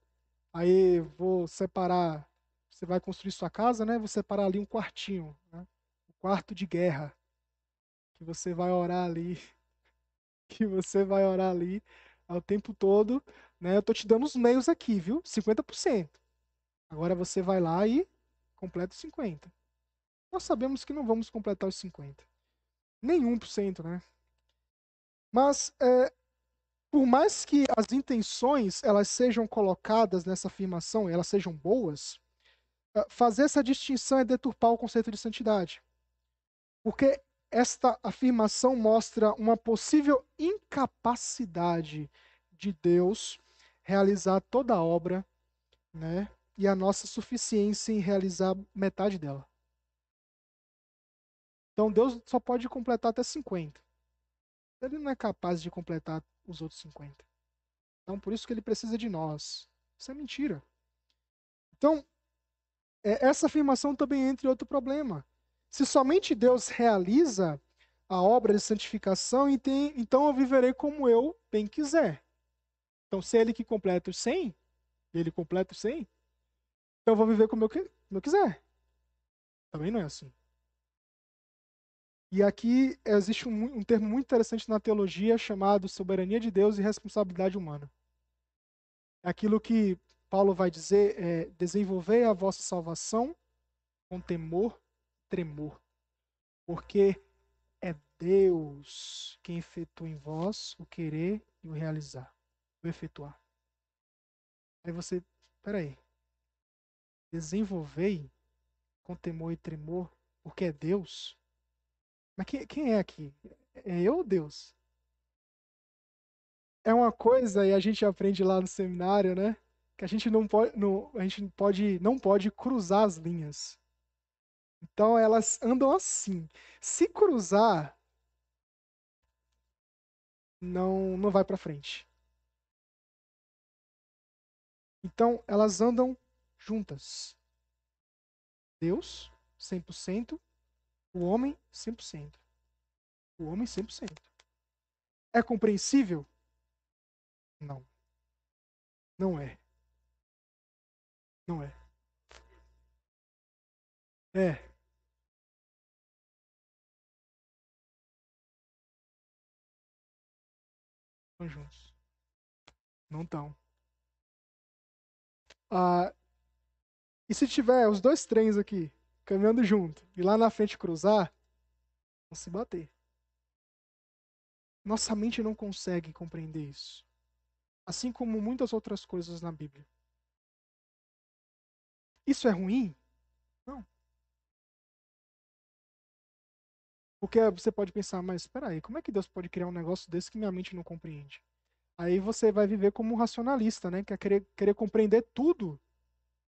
Aí vou separar, você vai construir sua casa, né? Vou separar ali um quartinho, né? O quarto de guerra, que você vai orar ali, que você vai orar ali o tempo todo, né? Eu tô te dando os meios aqui, viu? 50%. Agora você vai lá e completa os 50. Nós sabemos que não vamos completar os 50. Nenhum por cento, né? Mas é, por mais que as intenções elas sejam colocadas nessa afirmação, elas sejam boas, eh, fazer essa distinção é deturpar o conceito de santidade. Porque esta afirmação mostra uma possível incapacidade de Deus realizar toda a obra, né? E a nossa suficiência em realizar metade dela. Então Deus só pode completar até 50. Ele não é capaz de completar os outros 50. Então por isso que ele precisa de nós. Isso é mentira. Então, é, essa afirmação também entra em outro problema. Se somente Deus realiza a obra de santificação, então eu viverei como eu bem quiser. Então, se é ele que completa os 100, ele completa os 100, então eu vou viver como eu, como eu quiser. Também não é assim. E aqui existe um, um, termo muito interessante na teologia chamado soberania de Deus e responsabilidade humana. Aquilo que Paulo vai dizer é desenvolver a vossa salvação com temor tremor, porque é Deus quem efetua em vós o querer e o realizar, o efetuar. Aí você, peraí, desenvolvei com temor e tremor, porque é Deus? Mas quem, quem é aqui? É eu ou Deus? É uma coisa, e a gente aprende lá no seminário, né? Que a gente não pode, não, a gente pode, não pode cruzar as linhas. Então elas andam assim. Se cruzar, não não vai para frente. Então elas andam juntas. Deus 100%, o homem 100%. O homem 100%. É compreensível? Não. Não é. Não é. É. Estão juntos. Não estão. Ah, e se tiver os dois trens aqui, caminhando junto, e lá na frente cruzar, vão se bater. Nossa mente não consegue compreender isso. Assim como muitas outras coisas na Bíblia. Isso é ruim? Não. Porque você pode pensar, mas espera aí, como é que Deus pode criar um negócio desse que minha mente não compreende? Aí você vai viver como um racionalista, né? Quer querer, querer compreender tudo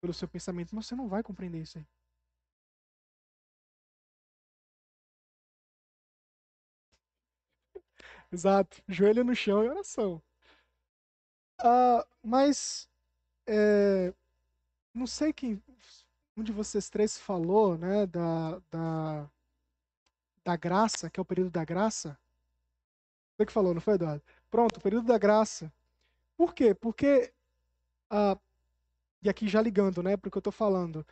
pelo seu pensamento, mas você não vai compreender isso aí. Exato. Joelho no chão e oração. Ah, mas é, não sei quem um de vocês três falou, né, da, da da graça, que é o período da graça. Você que falou, não foi, Eduardo? Pronto, o período da graça. Por quê? Porque, ah, e aqui já ligando, né, porque eu estou falando,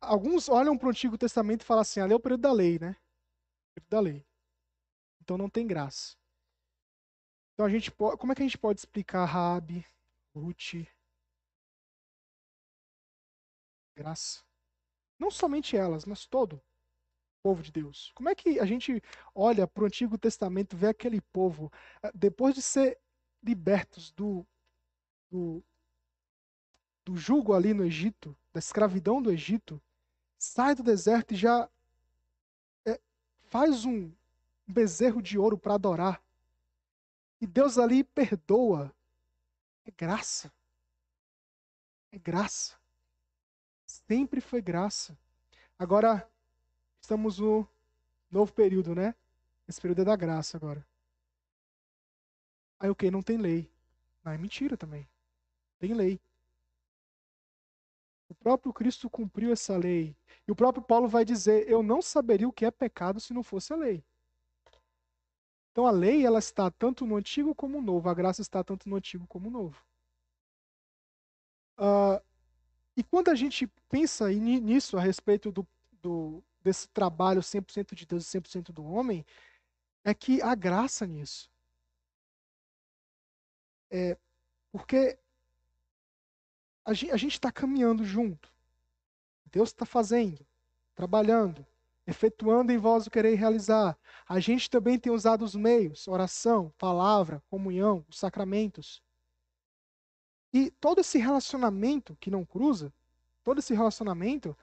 alguns olham para o Antigo Testamento e falam assim, ali é o período da lei, né? O período da lei. Então não tem graça. Então a gente pode, como é que a gente pode explicar Rabi, Ruth, graça? Não somente elas, mas todo povo de Deus? Como é que a gente olha para o Antigo Testamento, vê aquele povo, eh, depois de ser libertos do, do, do jugo ali no Egito, da escravidão do Egito, sai do deserto e já é, faz um bezerro de ouro para adorar. E Deus ali perdoa. É graça. É graça. Sempre foi graça. Agora, estamos no novo período, né? Esse período é da graça agora. Aí o que? Não tem lei. Não, é mentira também. Tem lei. O próprio Cristo cumpriu essa lei. E o próprio Paulo vai dizer: Eu não saberia o que é pecado se não fosse a lei. Então a lei ela está tanto no antigo como no novo. A graça está tanto no antigo como no novo. Uh, e quando a gente pensa nisso a respeito do, do, desse trabalho 100% de Deus e 100% do homem, é que há graça nisso. É, porque a gente está caminhando junto. Deus está fazendo, trabalhando, efetuando em vós o querer realizar. A gente também tem usado os meios, oração, palavra, comunhão, os sacramentos. E todo esse relacionamento que não cruza, todo esse relacionamento,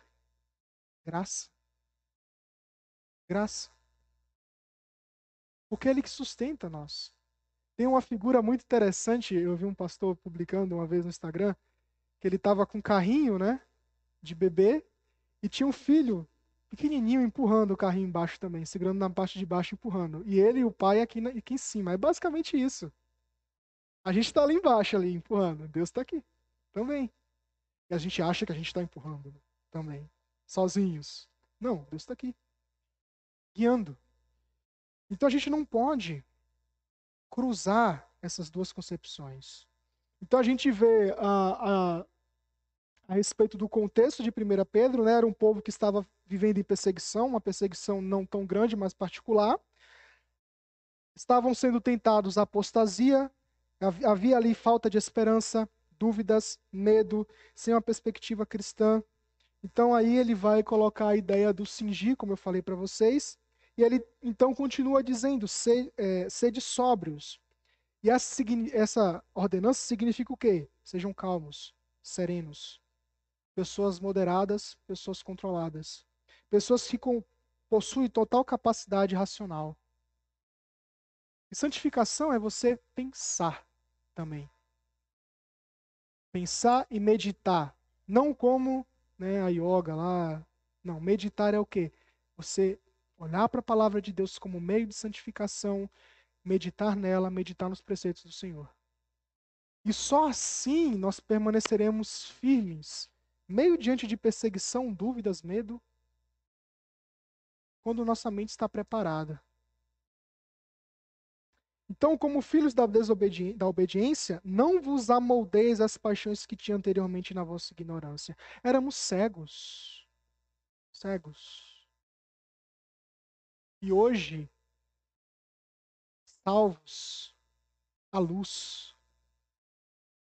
graça. Graça. Porque é Ele que sustenta nós. Tem uma figura muito interessante, eu vi um pastor publicando uma vez no Instagram, que ele estava com um carrinho, né, de bebê, e tinha um filho pequenininho empurrando o carrinho embaixo também, segurando na parte de baixo empurrando. E ele e o pai aqui, na, aqui em cima. É basicamente isso. A gente está ali embaixo, ali, empurrando. Deus está aqui também. E a gente acha que a gente está empurrando também. Sozinhos. Não, Deus está aqui. Guiando. Então a gente não pode cruzar essas duas concepções. Então a gente vê a, a, a respeito do contexto de 1 Pedro, né, era um povo que estava vivendo em perseguição, uma perseguição não tão grande, mas particular. Estavam sendo tentados a apostasia, havia ali falta de esperança, dúvidas, medo, sem uma perspectiva cristã. Então aí ele vai colocar a ideia do cingir, como eu falei para vocês, e ele então continua dizendo: é, sede sóbrios. E essa, essa ordenança significa o quê? Sejam calmos, serenos. Pessoas moderadas, pessoas controladas. Pessoas que com, possuem total capacidade racional. E santificação é você pensar também. Pensar e meditar. Não como né, a yoga lá. Não, meditar é o quê? Você olhar para a palavra de Deus como meio de santificação, meditar nela, meditar nos preceitos do Senhor. E só assim nós permaneceremos firmes, meio diante de perseguição, dúvidas, medo, quando nossa mente está preparada. Então, como filhos da, desobedi da obediência, não vos amoldeis as paixões que tinha anteriormente na vossa ignorância. Éramos cegos. Cegos. E hoje, salvos à luz.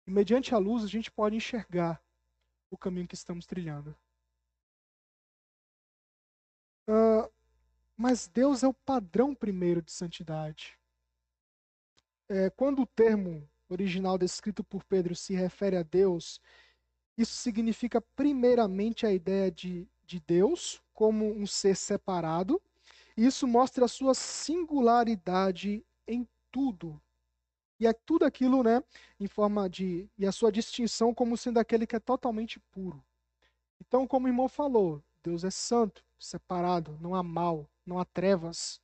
E mediante a luz a gente pode enxergar o caminho que estamos trilhando. Uh, mas Deus é o padrão primeiro de santidade. É, quando o termo original descrito por Pedro se refere a Deus, isso significa primeiramente a ideia de, de Deus como um ser separado isso mostra a sua singularidade em tudo. E é tudo aquilo, né, em forma de e a sua distinção como sendo aquele que é totalmente puro. Então, como o irmão falou, Deus é santo, separado, não há mal, não há trevas.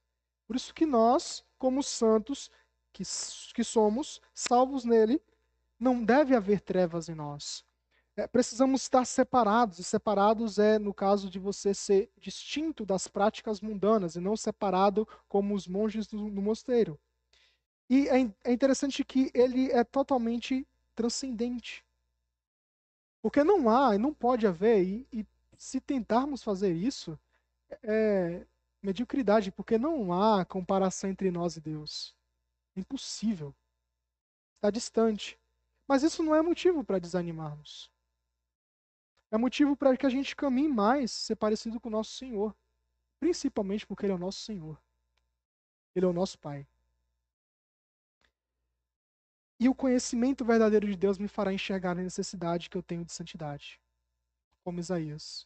Por isso que nós, como santos que, que somos, salvos nele, não deve haver trevas em nós é, precisamos estar separados. E separados é, no caso de você ser distinto das práticas mundanas e não separado como os monges do, do mosteiro. E é, é interessante que ele é totalmente transcendente. Porque não há e não pode haver, e, e se tentarmos fazer isso, é mediocridade, porque não há comparação entre nós e Deus. É impossível. Está distante. Mas isso não é motivo para desanimarmos. É motivo para que a gente caminhe mais, ser parecido com o nosso Senhor. Principalmente porque Ele é o nosso Senhor. Ele é o nosso Pai. E o conhecimento verdadeiro de Deus me fará enxergar a necessidade que eu tenho de santidade. Como Isaías.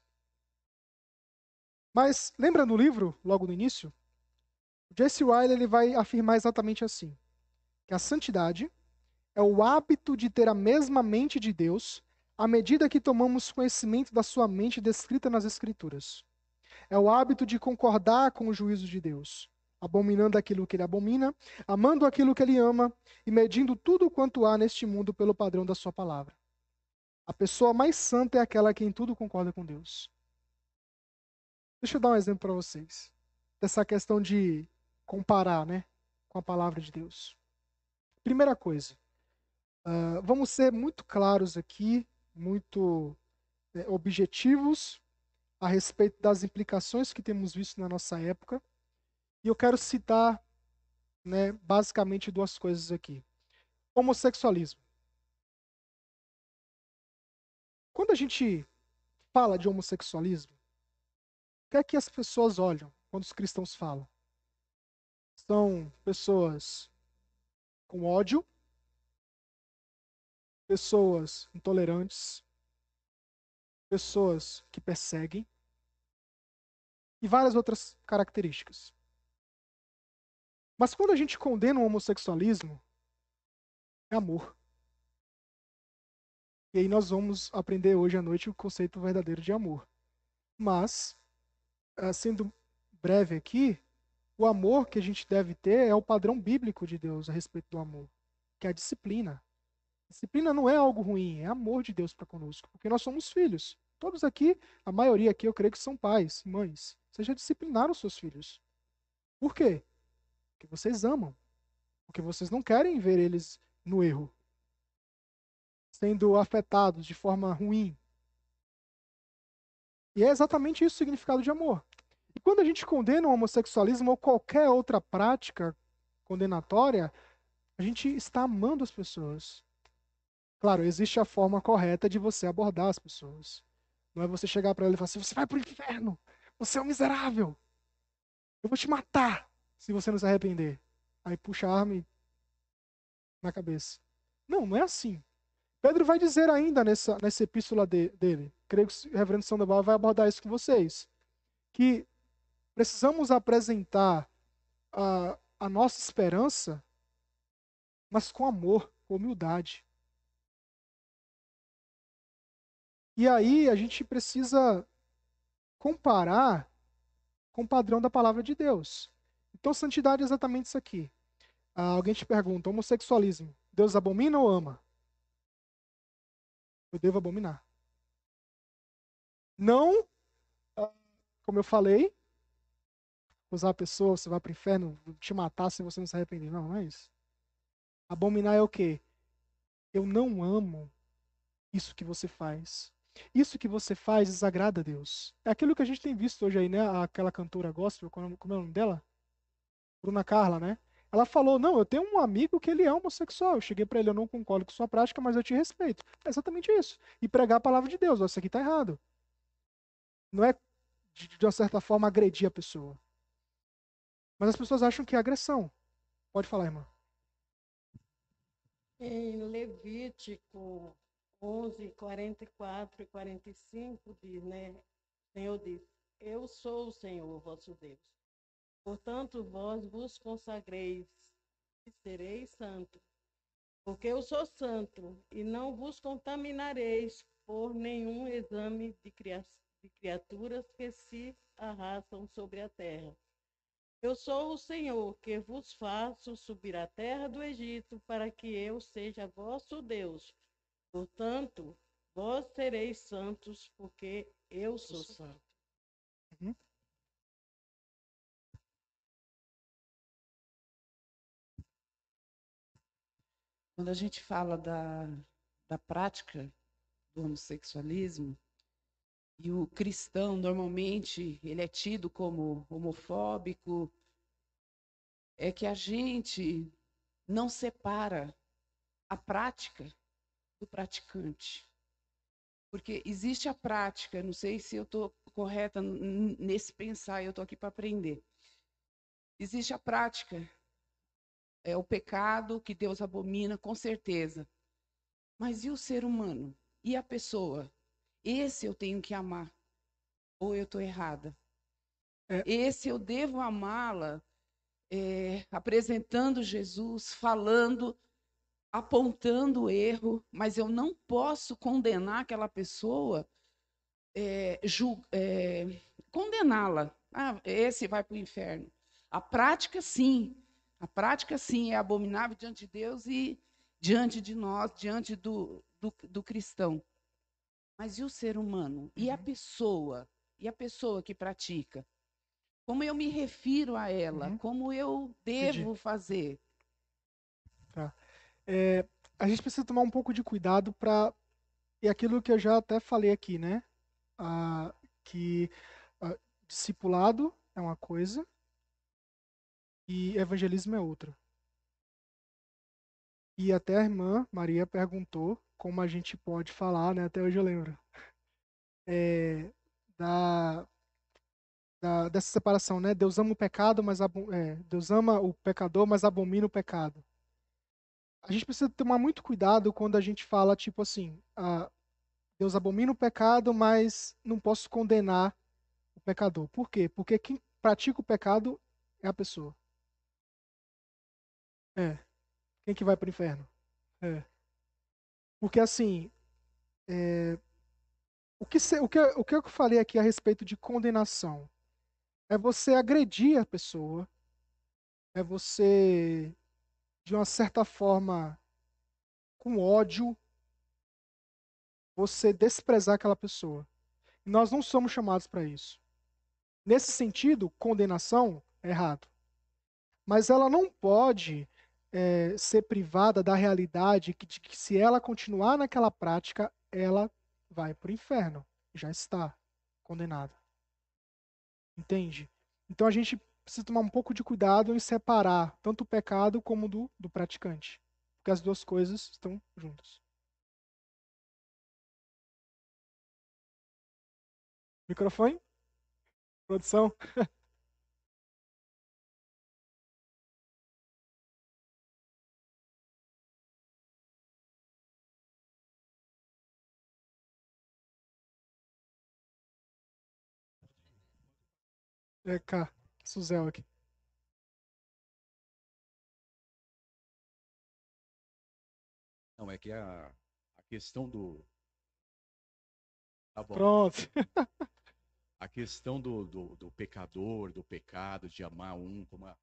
Mas lembra no livro, logo no início? Jesse Riley ele vai afirmar exatamente assim: que a santidade é o hábito de ter a mesma mente de Deus à medida que tomamos conhecimento da sua mente descrita nas Escrituras. É o hábito de concordar com o juízo de Deus, abominando aquilo que ele abomina, amando aquilo que ele ama e medindo tudo quanto há neste mundo pelo padrão da sua palavra. A pessoa mais santa é aquela que em tudo concorda com Deus. Deixa eu dar um exemplo para vocês dessa questão de comparar, né, com a palavra de Deus. Primeira coisa, uh, vamos ser muito claros aqui muito é, objetivos a respeito das implicações que temos visto na nossa época. E eu quero citar né, basicamente duas coisas aqui. Homossexualismo. Quando a gente fala de homossexualismo, o que é que as pessoas olham quando os cristãos falam? São pessoas com ódio, pessoas intolerantes, pessoas que perseguem e várias outras características. Mas quando a gente condena o homossexualismo, é amor. E aí nós vamos aprender hoje à noite o conceito verdadeiro de amor. Mas, ah, sendo breve aqui, o amor que a gente deve ter é o padrão bíblico de Deus a respeito do amor, que é a disciplina. Disciplina não é algo ruim, é amor de Deus para conosco, porque nós somos filhos. Todos aqui, a maioria aqui, eu creio que são pais, mães. Vocês já disciplinaram os seus filhos. Por quê? Porque vocês amam. Porque vocês não querem ver eles no erro, sendo afetados de forma ruim. E é exatamente isso o significado de amor. E quando a gente condena o homossexualismo ou qualquer outra prática condenatória, a gente está amando as pessoas. Claro, existe a forma correta de você abordar as pessoas. Não é você chegar para ela e falar assim: você vai para o inferno, você é um miserável, eu vou te matar se você não se arrepender. Aí puxa a arma na cabeça. Não, não é assim. Pedro vai dizer ainda nessa, nessa epístola de, dele, creio que o reverendo Sandoval vai abordar isso com vocês, que precisamos apresentar a, a nossa esperança, mas com amor, com humildade. E aí a gente precisa comparar com o padrão da palavra de Deus. Então, santidade é exatamente isso aqui. Ah, alguém te pergunta: homossexualismo, Deus abomina ou ama? Eu devo abominar. Não, ah, como eu falei, usar a pessoa, você vai para o inferno, te matar se você não se arrepender. Não, não é isso. Abominar é o quê? Eu não amo isso que você faz. Isso que você faz desagrada a Deus. É aquilo que a gente tem visto hoje aí, né? Aquela cantora gospel, como é o nome dela? Bruna Carla, né? Ela falou: Não, eu tenho um amigo que ele é homossexual. Eu cheguei para ele, eu não concordo com sua prática, mas eu te respeito. É exatamente isso. E pregar a palavra de Deus. Isso aqui está errado. Não é, de, de uma certa forma, agredir a pessoa. Mas as pessoas acham que é agressão. Pode falar, irmã. Em Levítico 11, 44 e 45 diz, né? O Senhor diz: Eu sou o Senhor, vosso Deus. Portanto, vós vos consagreis e sereis santo, porque eu sou santo, e não vos contaminareis por nenhum exame de, de criaturas que se arrastam sobre a terra. Eu sou o Senhor que vos faço subir a terra do Egito para que eu seja vosso Deus Portanto, vós sereis santos, porque eu sou santo. Uhum. Quando a gente fala da, da prática do homossexualismo, e o cristão, normalmente, ele é tido como homofóbico, é que a gente não separa a prática do praticante. Porque existe a prática, não sei se eu estou correta nesse pensar, eu estou aqui para aprender. Existe a prática, é o pecado que Deus abomina, com certeza. Mas e o ser humano? E a pessoa? Esse eu tenho que amar. Ou eu estou errada? É. Esse eu devo amá-la, é, apresentando Jesus, falando apontando o erro, mas eu não posso condenar aquela pessoa, é, é, condená-la. Ah, esse vai para o inferno. A prática, sim. A prática, sim, é abominável diante de Deus e diante de nós, diante do, do, do cristão. Mas e o ser humano? E a uhum. pessoa? E a pessoa que pratica? Como eu me refiro a ela? Uhum. Como eu devo Entendi. fazer? Tá é, a gente precisa tomar um pouco de cuidado para. E aquilo que eu já até falei aqui, né? Ah, que ah, discipulado é uma coisa e evangelismo é outra. E até a irmã Maria perguntou como a gente pode falar, né? Até hoje eu lembro. É, da, da, dessa separação, né? Deus ama o pecado, mas é, Deus ama o pecador, mas abomina o pecado a gente precisa tomar muito cuidado quando a gente fala, tipo assim, Deus abomina o pecado, mas não posso condenar o pecador. Por quê? Porque quem pratica o pecado é a pessoa. É. Quem que vai para o inferno? É. Porque assim, é, o, que se, o, que, o que eu falei aqui a respeito de condenação é você agredir a pessoa, é você, de uma certa forma, com ódio, você desprezar aquela pessoa. E nós não somos chamados para isso. Nesse sentido, condenação é errado. Mas ela não pode é, ser privada da realidade que, de que se ela continuar naquela prática, ela vai para o inferno. Já está condenada. Entende? Então a gente precisa tomar um pouco de cuidado em separar tanto o pecado como do, do praticante. Porque as duas coisas estão juntas. Microfone? Produção? É cá, Suzel aqui. Não, é que a, a questão do. Tá bom. Pronto. A questão do, do, do pecador, do pecado, de amar um, como a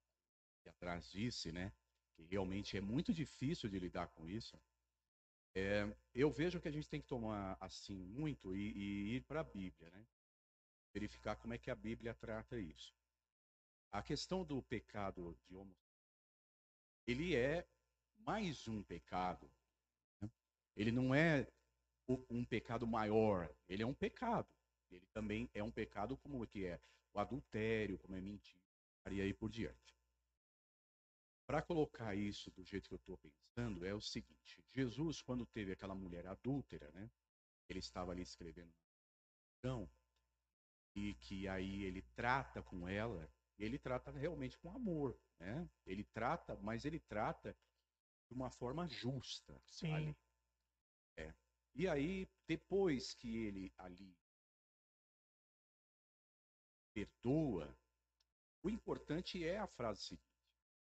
que atrás disse, né? Que realmente é muito difícil de lidar com isso. É, eu vejo que a gente tem que tomar assim muito e, e ir para a Bíblia, né? Verificar como é que a Bíblia trata isso. A questão do pecado de homossexualidade, ele é mais um pecado. Né? Ele não é um pecado maior, ele é um pecado. Ele também é um pecado como que é o adultério, como é mentira, e aí por diante. Para colocar isso do jeito que eu estou pensando, é o seguinte: Jesus, quando teve aquela mulher adúltera, né? Ele estava ali escrevendo então, e que aí ele trata com ela, ele trata realmente com amor, né? Ele trata, mas ele trata de uma forma justa. Sim. Ali. É. E aí, depois que ele ali perdoa, o importante é a frase seguinte,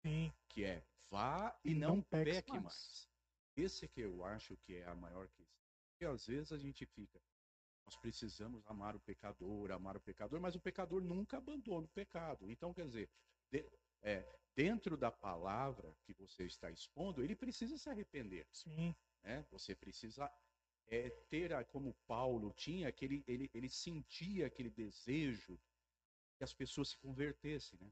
Sim. que é vá e, E não, não peque mais. mais. Esse é que eu acho que é a maior questão. Porque às vezes a gente fica, nós precisamos amar o pecador, amar o pecador, mas o pecador nunca abandona o pecado. Então, quer dizer, de- é, dentro da palavra que você está expondo, ele precisa se arrepender Sim. né? Você precisa é, ter, a- como Paulo tinha, que ele, ele, sentia aquele desejo que as pessoas se convertessem, né?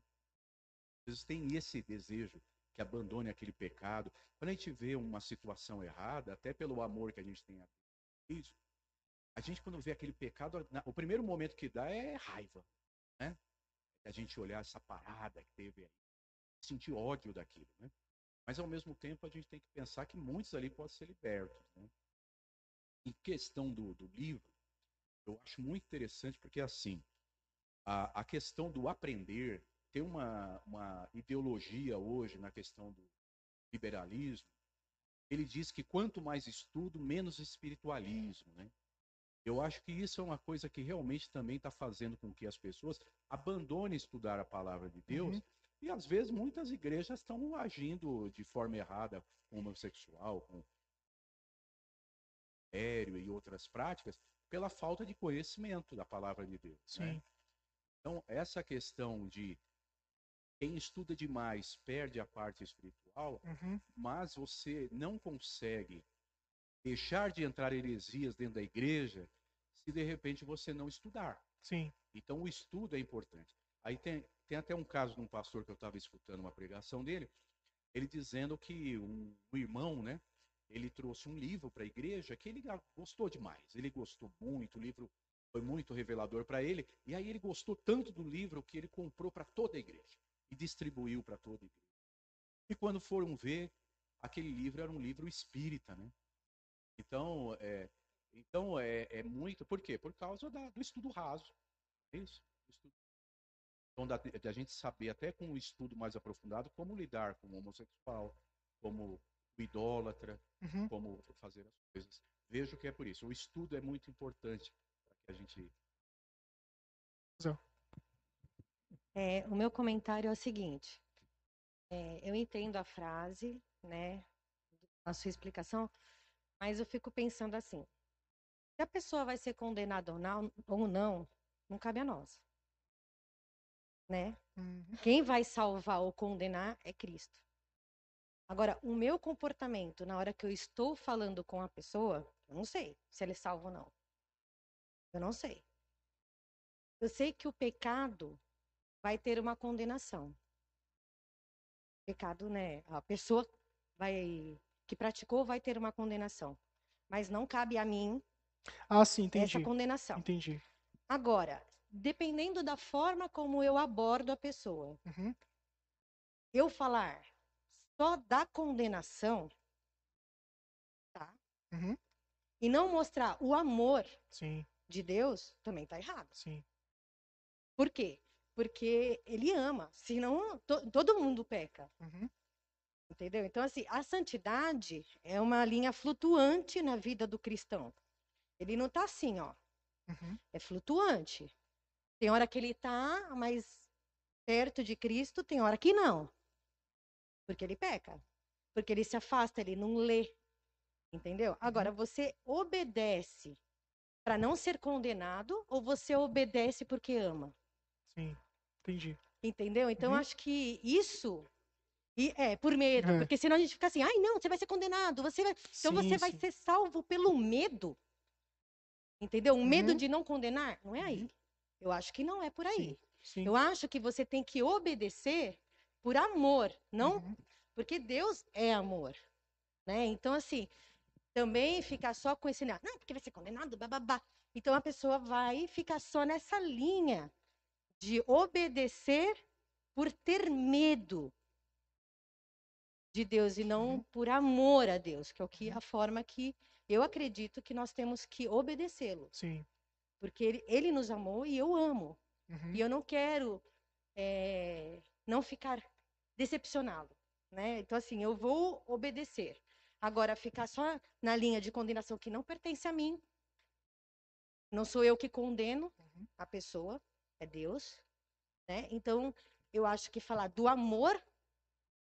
Às vezes tem esse desejo que abandone aquele pecado. Quando a gente vê uma situação errada, até pelo amor que a gente tem a Cristo, a gente quando vê aquele pecado, o primeiro momento que dá é raiva, né? A gente olhar essa parada que teve aí, sentir ódio daquilo, né? Mas ao mesmo tempo a gente tem que pensar que muitos ali podem ser libertos. Né? Em questão do, do livro, eu acho muito interessante porque assim, a, a questão do aprender tem uma, uma ideologia hoje na questão do liberalismo. Ele diz que quanto mais estudo, menos espiritualismo, né? Eu acho que isso é uma coisa que realmente também está fazendo com que as pessoas abandonem estudar a palavra de Deus Uhum. e às vezes muitas igrejas estão agindo de forma errada com homossexual, com aéreo e outras práticas pela falta de conhecimento da palavra de Deus. né? Sim. Então, essa questão de quem estuda demais perde a parte espiritual, Uhum. mas você não consegue deixar de entrar heresias dentro da igreja se de repente você não estudar. Sim. Então, o estudo é importante. Aí tem, tem até um caso de um pastor que eu estava escutando uma pregação dele, ele dizendo que um, um irmão, né, ele trouxe um livro para a igreja que ele gostou demais. Ele gostou muito, o livro foi muito revelador para ele. E aí ele gostou tanto do livro que ele comprou para toda a igreja e distribuiu para toda a igreja. E quando foram ver, aquele livro era um livro espírita, né? Então, é, então é, é muito. Por quê? Por causa da- do estudo raso. É isso. Estudo. Então, da, da gente saber, até com um estudo mais aprofundado, como lidar com o homossexual, como o idólatra, Uhum. como fazer as coisas. Vejo que é por isso. O estudo é muito importante para que a gente. É, o meu comentário é o seguinte: É, eu entendo a frase, né, a sua explicação, mas eu fico pensando assim: se a pessoa vai ser condenada ou não, ou não, não cabe a nós, né? Uhum. Quem vai salvar ou condenar é Cristo. Agora, o meu comportamento na hora que eu estou falando com a pessoa, eu não sei se ele é salvo ou não. Eu não sei. Eu sei que o pecado vai ter uma condenação. Pecado, né? A pessoa vai que praticou vai ter uma condenação. Mas não cabe a mim Ah, sim, essa entendi. condenação. Entendi. Agora, dependendo da forma como eu abordo a pessoa, Uhum. eu falar só da condenação, tá? Uhum. E não mostrar o amor Sim, de Deus, também tá errado. sim. Por quê? Porque ele ama, senão to- todo mundo peca, Uhum. Entendeu? Então, assim, a santidade é uma linha flutuante na vida do cristão. Ele não tá assim, ó, Uhum. é flutuante. Tem hora que ele tá mais perto de Cristo, tem hora que não. Porque ele peca. Porque ele se afasta, ele não lê. Entendeu? Agora, você obedece para não ser condenado ou você obedece porque ama? Sim. Entendi. Entendeu? Então, Uhum. acho que isso. E é, por medo. É. Porque senão a gente fica assim, ai, não, você vai ser condenado. Você vai... Então você Sim, vai ser salvo pelo medo. Entendeu? O medo Uhum. de não condenar? Não é aí. Eu acho que não é por aí. Sim. Eu acho que você tem que obedecer por amor, não Uhum. porque Deus é amor, né? Então assim, também ficar só com esse, não, porque vai ser condenado, bababá. Então a pessoa vai ficar só nessa linha de obedecer por ter medo de Deus e não Uhum. por amor a Deus, que é o que a forma que eu acredito que nós temos que obedecê-lo, Sim. porque ele, ele nos amou e eu amo. Uhum. E eu não quero eh, não ficar decepcioná-lo, né? Então, assim, eu vou obedecer. Agora, ficar só na linha de condenação que não pertence a mim, não sou eu que condeno Uhum. a pessoa, é Deus, né? Então, eu acho que falar do amor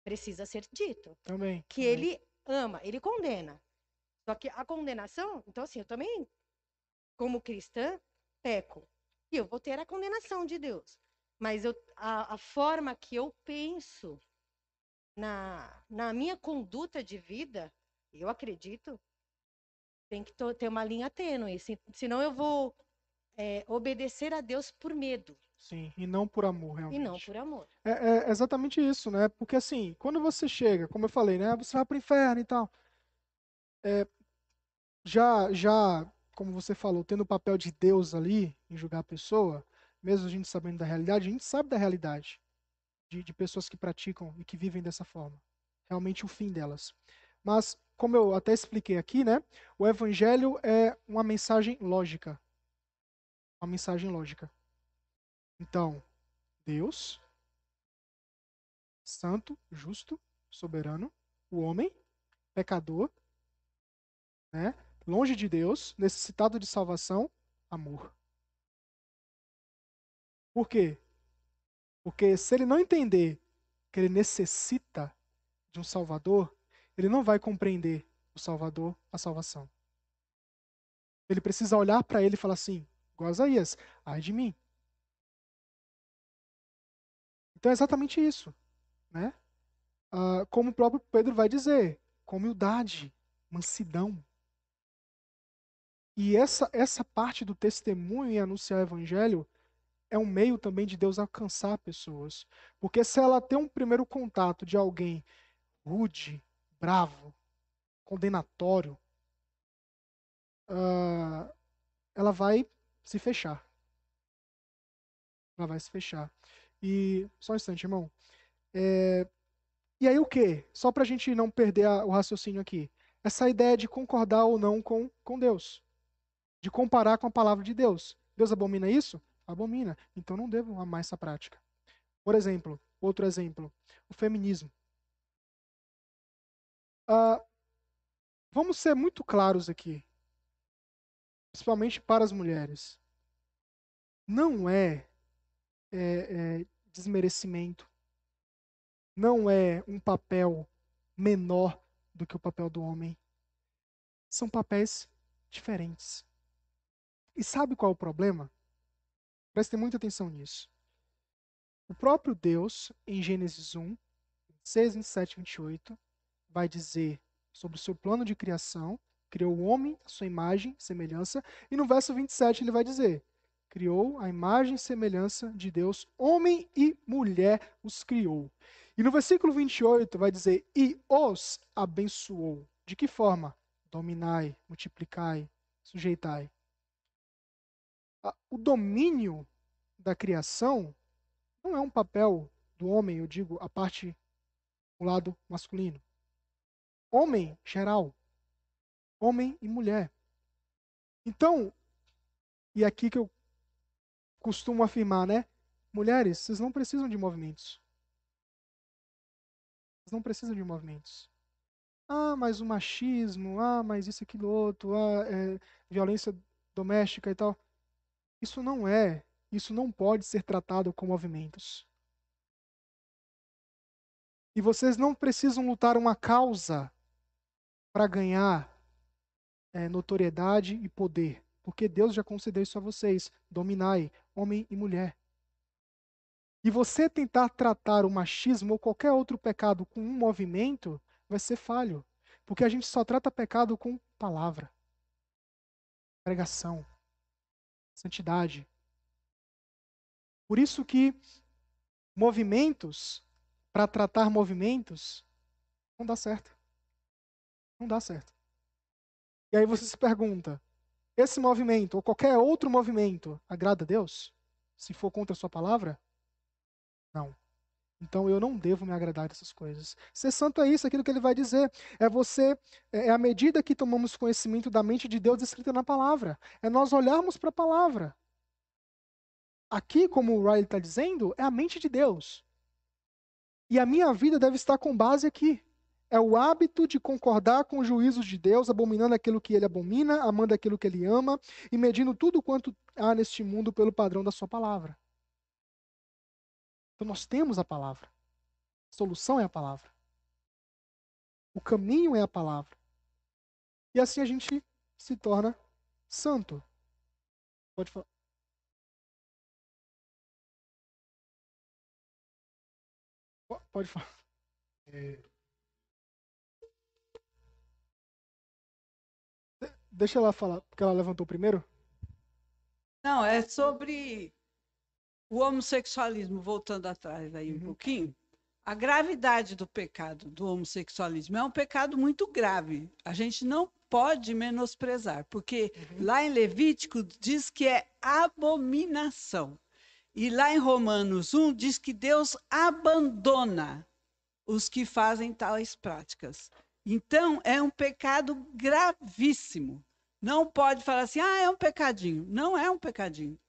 precisa ser dito Também. que também. ele ama, ele condena. Só que a condenação, então assim, eu também, como cristã, peco. E eu vou ter a condenação de Deus. Mas eu, a, a forma que eu penso na, na minha conduta de vida, eu acredito, tem que ter uma linha tênue. se- Senão eu vou é, obedecer a Deus por medo Sim. E não por amor, e realmente. não por amor. É, é exatamente isso, né? Porque assim, quando você chega, como eu falei, né? Você vai pro inferno e tal. É, já, já, como você falou, tendo o papel de Deus ali em julgar a pessoa, mesmo a gente sabendo da realidade, a gente sabe da realidade de, de pessoas que praticam e que vivem dessa forma. Realmente o fim delas. Mas, como eu até expliquei aqui, né? O evangelho é uma mensagem lógica. Uma mensagem lógica. Então, Deus santo, justo, soberano, o homem, pecador, né? longe de Deus, necessitado de salvação, amor. Por quê? Porque se ele não entender que ele necessita de um Salvador, ele não vai compreender o Salvador, a salvação. Ele precisa olhar para ele e falar assim, Isaías, ai de mim. Então é exatamente isso né? Ah, como o próprio Pedro vai dizer, com humildade, mansidão. E essa, essa parte do testemunho e anunciar o evangelho é um meio também de Deus alcançar pessoas. Porque se ela tem um primeiro contato de alguém rude, bravo, condenatório, ah, ela vai se fechar. Ela vai se fechar. E só um instante, irmão. É, e aí o que? Só para a gente não perder a- o raciocínio aqui. Essa ideia de concordar ou não com, com Deus. De comparar com a palavra de Deus. Deus abomina isso? Abomina. Então não devo amar essa prática. Por exemplo, outro exemplo, o feminismo. Ah, vamos ser muito claros aqui. Principalmente para as mulheres. Não é, é, é desmerecimento não é um papel menor do que o papel do homem. São papéis diferentes. E sabe qual é o problema? Prestem muita atenção nisso. O próprio Deus, em Gênesis 1, 26, 27 e 28, vai dizer sobre o seu plano de criação, criou o homem, a sua imagem, semelhança, e no verso 27 ele vai dizer: criou a imagem e semelhança de Deus, homem e mulher os criou. E no versículo 28 vai dizer: e os abençoou. De que forma? Dominai, multiplicai, sujeitai. O domínio da criação não é um papel do homem, eu digo, a parte, o lado masculino. Homem, geral. Homem e mulher. Então, e aqui que eu costumo afirmar, né? Mulheres, vocês não precisam de movimentos. Vocês não precisam de movimentos. Ah, mas o machismo, ah, mas isso, aquilo, outro, ah, é, violência doméstica e tal. Isso não é isso não pode ser tratado com movimentos. E vocês não precisam lutar uma causa para ganhar é, notoriedade e poder, porque Deus já concedeu isso a vocês. Dominai, homem e mulher. E você tentar tratar o machismo ou qualquer outro pecado com um movimento vai ser falho, porque a gente só trata pecado com palavra, pregação, santidade, por isso que movimentos, para tratar movimentos, não dá certo. Não dá certo. E aí você se pergunta: esse movimento ou qualquer outro movimento agrada a Deus? Se for contra a sua palavra? Não. Então eu não devo me agradar dessas coisas. Ser santo é isso, aquilo que ele vai dizer. É você, é a medida que tomamos conhecimento da mente de Deus escrita na palavra. É nós olharmos para a palavra. Aqui, como o Riley está dizendo, é a mente de Deus. E a minha vida deve estar com base aqui. É o hábito de concordar com os juízos de Deus, abominando aquilo que ele abomina, amando aquilo que ele ama e medindo tudo quanto há neste mundo pelo padrão da sua palavra. Então nós temos a palavra. A solução é a palavra. O caminho é a palavra. E assim a gente se torna santo. Pode falar. Pode falar. É... Deixa ela falar, porque ela levantou primeiro. Não, é sobre o homossexualismo, voltando atrás aí um uhum. pouquinho. A gravidade do pecado do homossexualismo é um pecado muito grave. A gente não pode menosprezar, porque uhum. lá em Levítico diz que é abominação. E lá em Romanos 1 diz que Deus abandona os que fazem tais práticas. Então, é um pecado gravíssimo. Não pode falar assim, ah, é um pecadinho. Não é um pecadinho.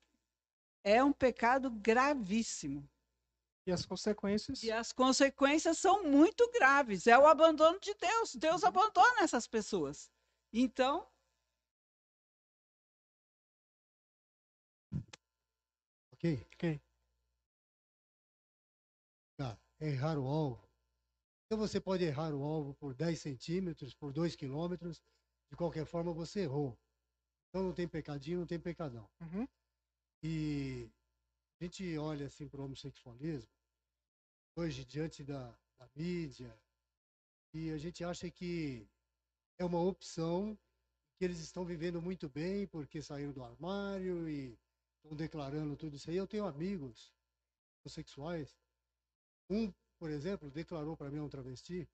É um pecado gravíssimo. E as consequências? E as consequências são muito graves. É o abandono de Deus. Deus abandona essas pessoas. Então, Ok? Ok. Tá. Errar o alvo. Então você pode errar o alvo por 10 centímetros, por 2 quilômetros. De qualquer forma, você errou. Então não tem pecadinho, não tem pecadão. Uhum. E a gente olha assim para o homossexualismo, hoje, diante da, da mídia, e a gente acha que é uma opção, que eles estão vivendo muito bem porque saíram do armário e estão declarando tudo isso aí. Eu tenho amigos homossexuais. Um, por exemplo, declarou para mim, um travesti,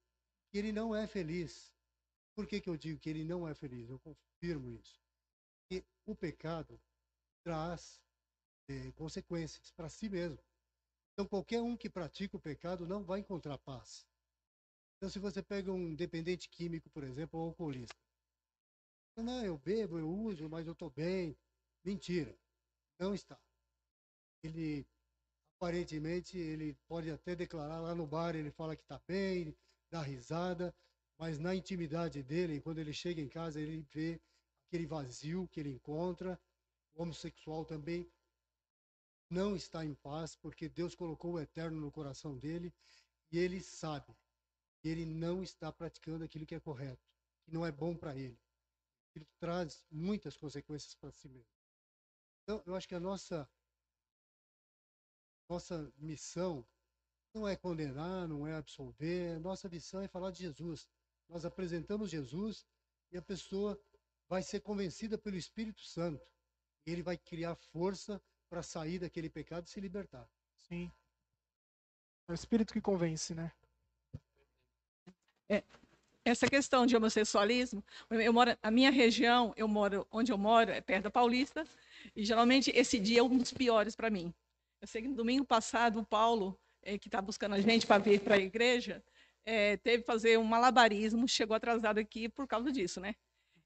que ele não é feliz. Por que, que eu digo que ele não é feliz? Eu confirmo isso. Que o pecado traz é, consequências para si mesmo. Então, qualquer um que pratica o pecado não vai encontrar paz. Então, se você pega um dependente químico, por exemplo, ou alcoolista, não, eu bebo, eu uso, mas eu estou bem. Mentira. Não está. Ele, aparentemente, ele pode até declarar lá no bar, ele fala que está bem, dá risada, mas na intimidade dele, quando ele chega em casa, ele vê aquele vazio que ele encontra. O homossexual também não está em paz, porque Deus colocou o eterno no coração dele e ele sabe que ele não está praticando aquilo que é correto, que não é bom para ele. Ele traz muitas consequências para si mesmo. Então, eu acho que a nossa nossa missão não é condenar, não é absolver, nossa missão é falar de Jesus. Nós apresentamos Jesus e a pessoa vai ser convencida pelo Espírito Santo. E ele vai criar força para sair daquele pecado e se libertar. Sim. É o Espírito que convence, né? essa questão de homossexualismo, eu moro, a minha região, eu moro onde eu moro é perto da Paulista, e geralmente esse dia é um dos piores para mim. Eu sei que no domingo passado o Paulo, eh, que está buscando a gente para vir para a igreja, eh, teve que fazer um malabarismo, chegou atrasado aqui por causa disso, né?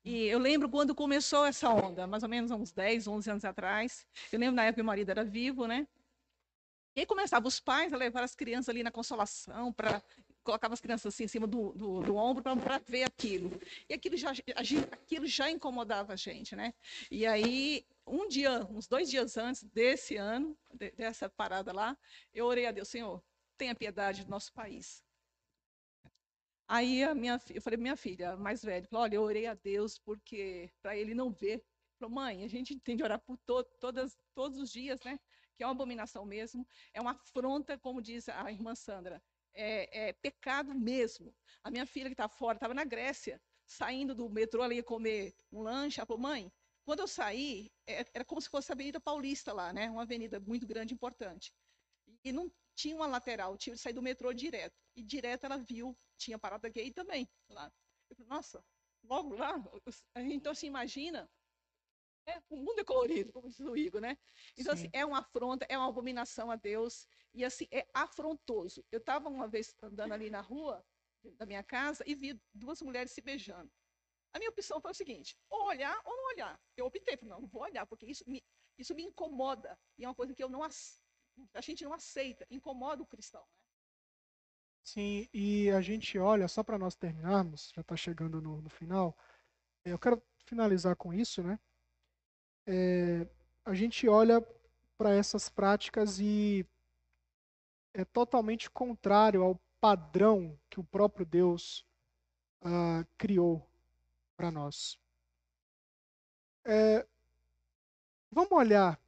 E eu lembro quando começou essa onda, mais ou menos uns 10, 11 anos atrás. Eu lembro na época que meu marido era vivo, né? E aí começava os pais a levar as crianças ali na consolação, para colocava as crianças assim em cima do, do, do ombro para ver aquilo. E aquilo já, aquilo já incomodava a gente, né? E aí, um dia, uns dois dias antes desse ano, de- dessa parada lá, eu orei a Deus, Senhor, tenha piedade do nosso país. Aí a minha, eu falei minha filha, mais velha, falou, olha, eu orei a Deus porque para ele não ver. Falou, mãe, a gente tem de orar por to todas, todos os dias, né? Que é uma abominação mesmo, é uma afronta, como diz a irmã Sandra, é, é pecado mesmo. A minha filha que está fora, estava na Grécia, saindo do metrô, ela ia comer um lanche, ela falou, mãe, quando eu saí, é- era como se fosse a Avenida Paulista lá, né? Uma avenida muito grande, importante. E não tinha uma lateral, tinha que sair do metrô direto. E direto ela viu, tinha parada gay também lá. Eu falei, nossa, logo lá, então se imagina, né? o mundo é colorido, como diz o Igor, né? Então, Sim. assim, é uma afronta, é uma abominação a Deus, e assim, é afrontoso. Eu estava uma vez andando ali na rua da minha casa e vi duas mulheres se beijando. A minha opção foi o seguinte: ou olhar ou não olhar. Eu optei por não, não vou olhar, porque isso me, isso me incomoda. E é uma coisa que eu não a gente não aceita, incomoda o cristão. Né? Sim, e a gente olha, só para nós terminarmos, já está chegando no, no final, eh, eu quero finalizar com isso, né? É, a gente olha para essas práticas e é totalmente contrário ao padrão que o próprio Deus ah, criou para nós. É, vamos olhar,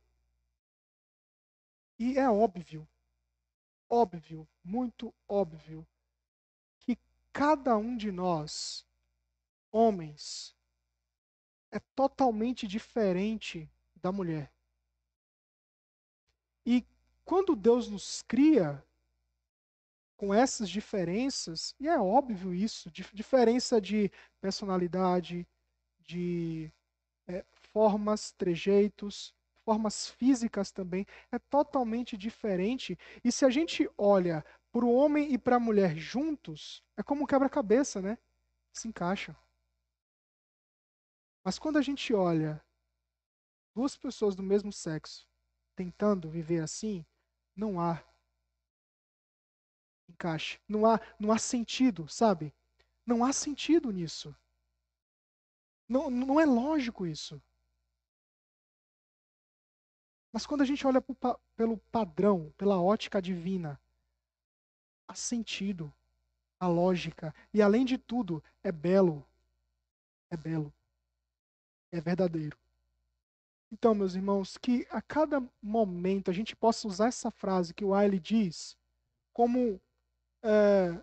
e é óbvio, óbvio, muito óbvio, que cada um de nós, homens, é totalmente diferente da mulher. E quando Deus nos cria com essas diferenças, e é óbvio isso, dif- diferença de personalidade, de eh, formas, trejeitos, formas físicas também, é totalmente diferente. E se a gente olha para o homem e para a mulher juntos, é como um quebra-cabeça, né? Se encaixam. Mas quando a gente olha duas pessoas do mesmo sexo tentando viver assim, não há encaixe. Não há, não há sentido, sabe? Não há sentido nisso. Não, não é lógico isso. Mas quando a gente olha pelo padrão, pela ótica divina, há sentido, há lógica. E além de tudo, é belo. É belo. É verdadeiro. Então, meus irmãos, que a cada momento a gente possa usar essa frase que o Wiley diz como é,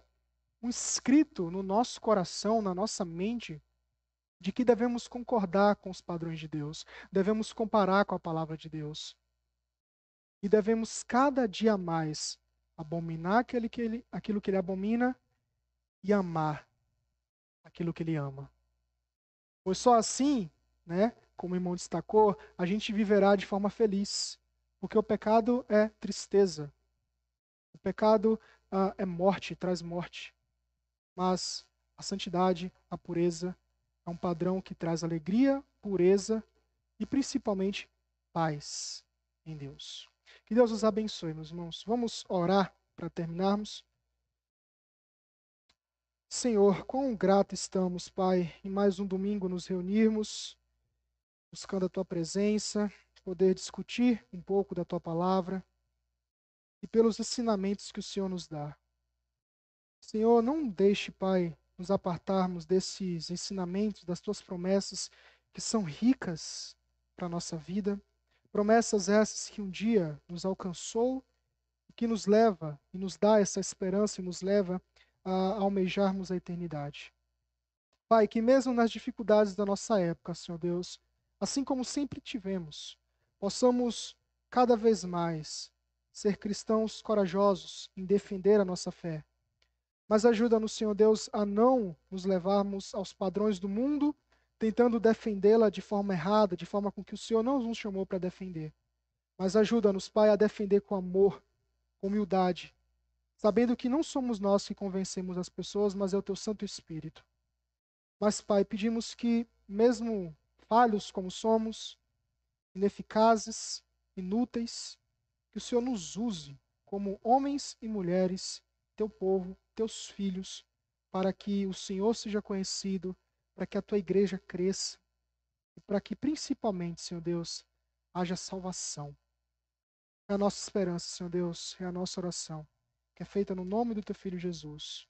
um escrito no nosso coração, na nossa mente, de que devemos concordar com os padrões de Deus, devemos comparar com a palavra de Deus. E devemos cada dia mais abominar aquele que ele, aquilo que ele abomina e amar aquilo que ele ama. Pois só assim, né, como o irmão destacou, a gente viverá de forma feliz. Porque o pecado é tristeza. O pecado ah, é morte, traz morte. Mas a santidade, a pureza, é um padrão que traz alegria, pureza e principalmente paz em Deus. Que Deus os abençoe, meus irmãos. Vamos orar para terminarmos. Senhor, quão grato estamos, Pai, em mais um domingo nos reunirmos, buscando a Tua presença, poder discutir um pouco da Tua palavra e pelos ensinamentos que o Senhor nos dá. Senhor, não deixe, Pai, nos apartarmos desses ensinamentos, das tuas promessas que são ricas para a nossa vida. Promessas essas que um dia nos alcançou e que nos leva e nos dá essa esperança e nos leva a almejarmos a eternidade. Pai, que mesmo nas dificuldades da nossa época, Senhor Deus, assim como sempre tivemos, possamos cada vez mais ser cristãos corajosos em defender a nossa fé. Mas ajuda-nos, Senhor Deus, a não nos levarmos aos padrões do mundo, tentando defendê-la de forma errada, de forma com que o Senhor não nos chamou para defender. Mas ajuda-nos, Pai, a defender com amor, com humildade, sabendo que não somos nós que convencemos as pessoas, mas é o teu Santo Espírito. Mas, Pai, pedimos que, mesmo falhos como somos, ineficazes, inúteis, que o Senhor nos use como homens e mulheres, teu povo, teus filhos, para que o Senhor seja conhecido, para que a tua igreja cresça e para que principalmente, Senhor Deus, haja salvação. É a nossa esperança, Senhor Deus, é a nossa oração, que é feita no nome do teu filho Jesus.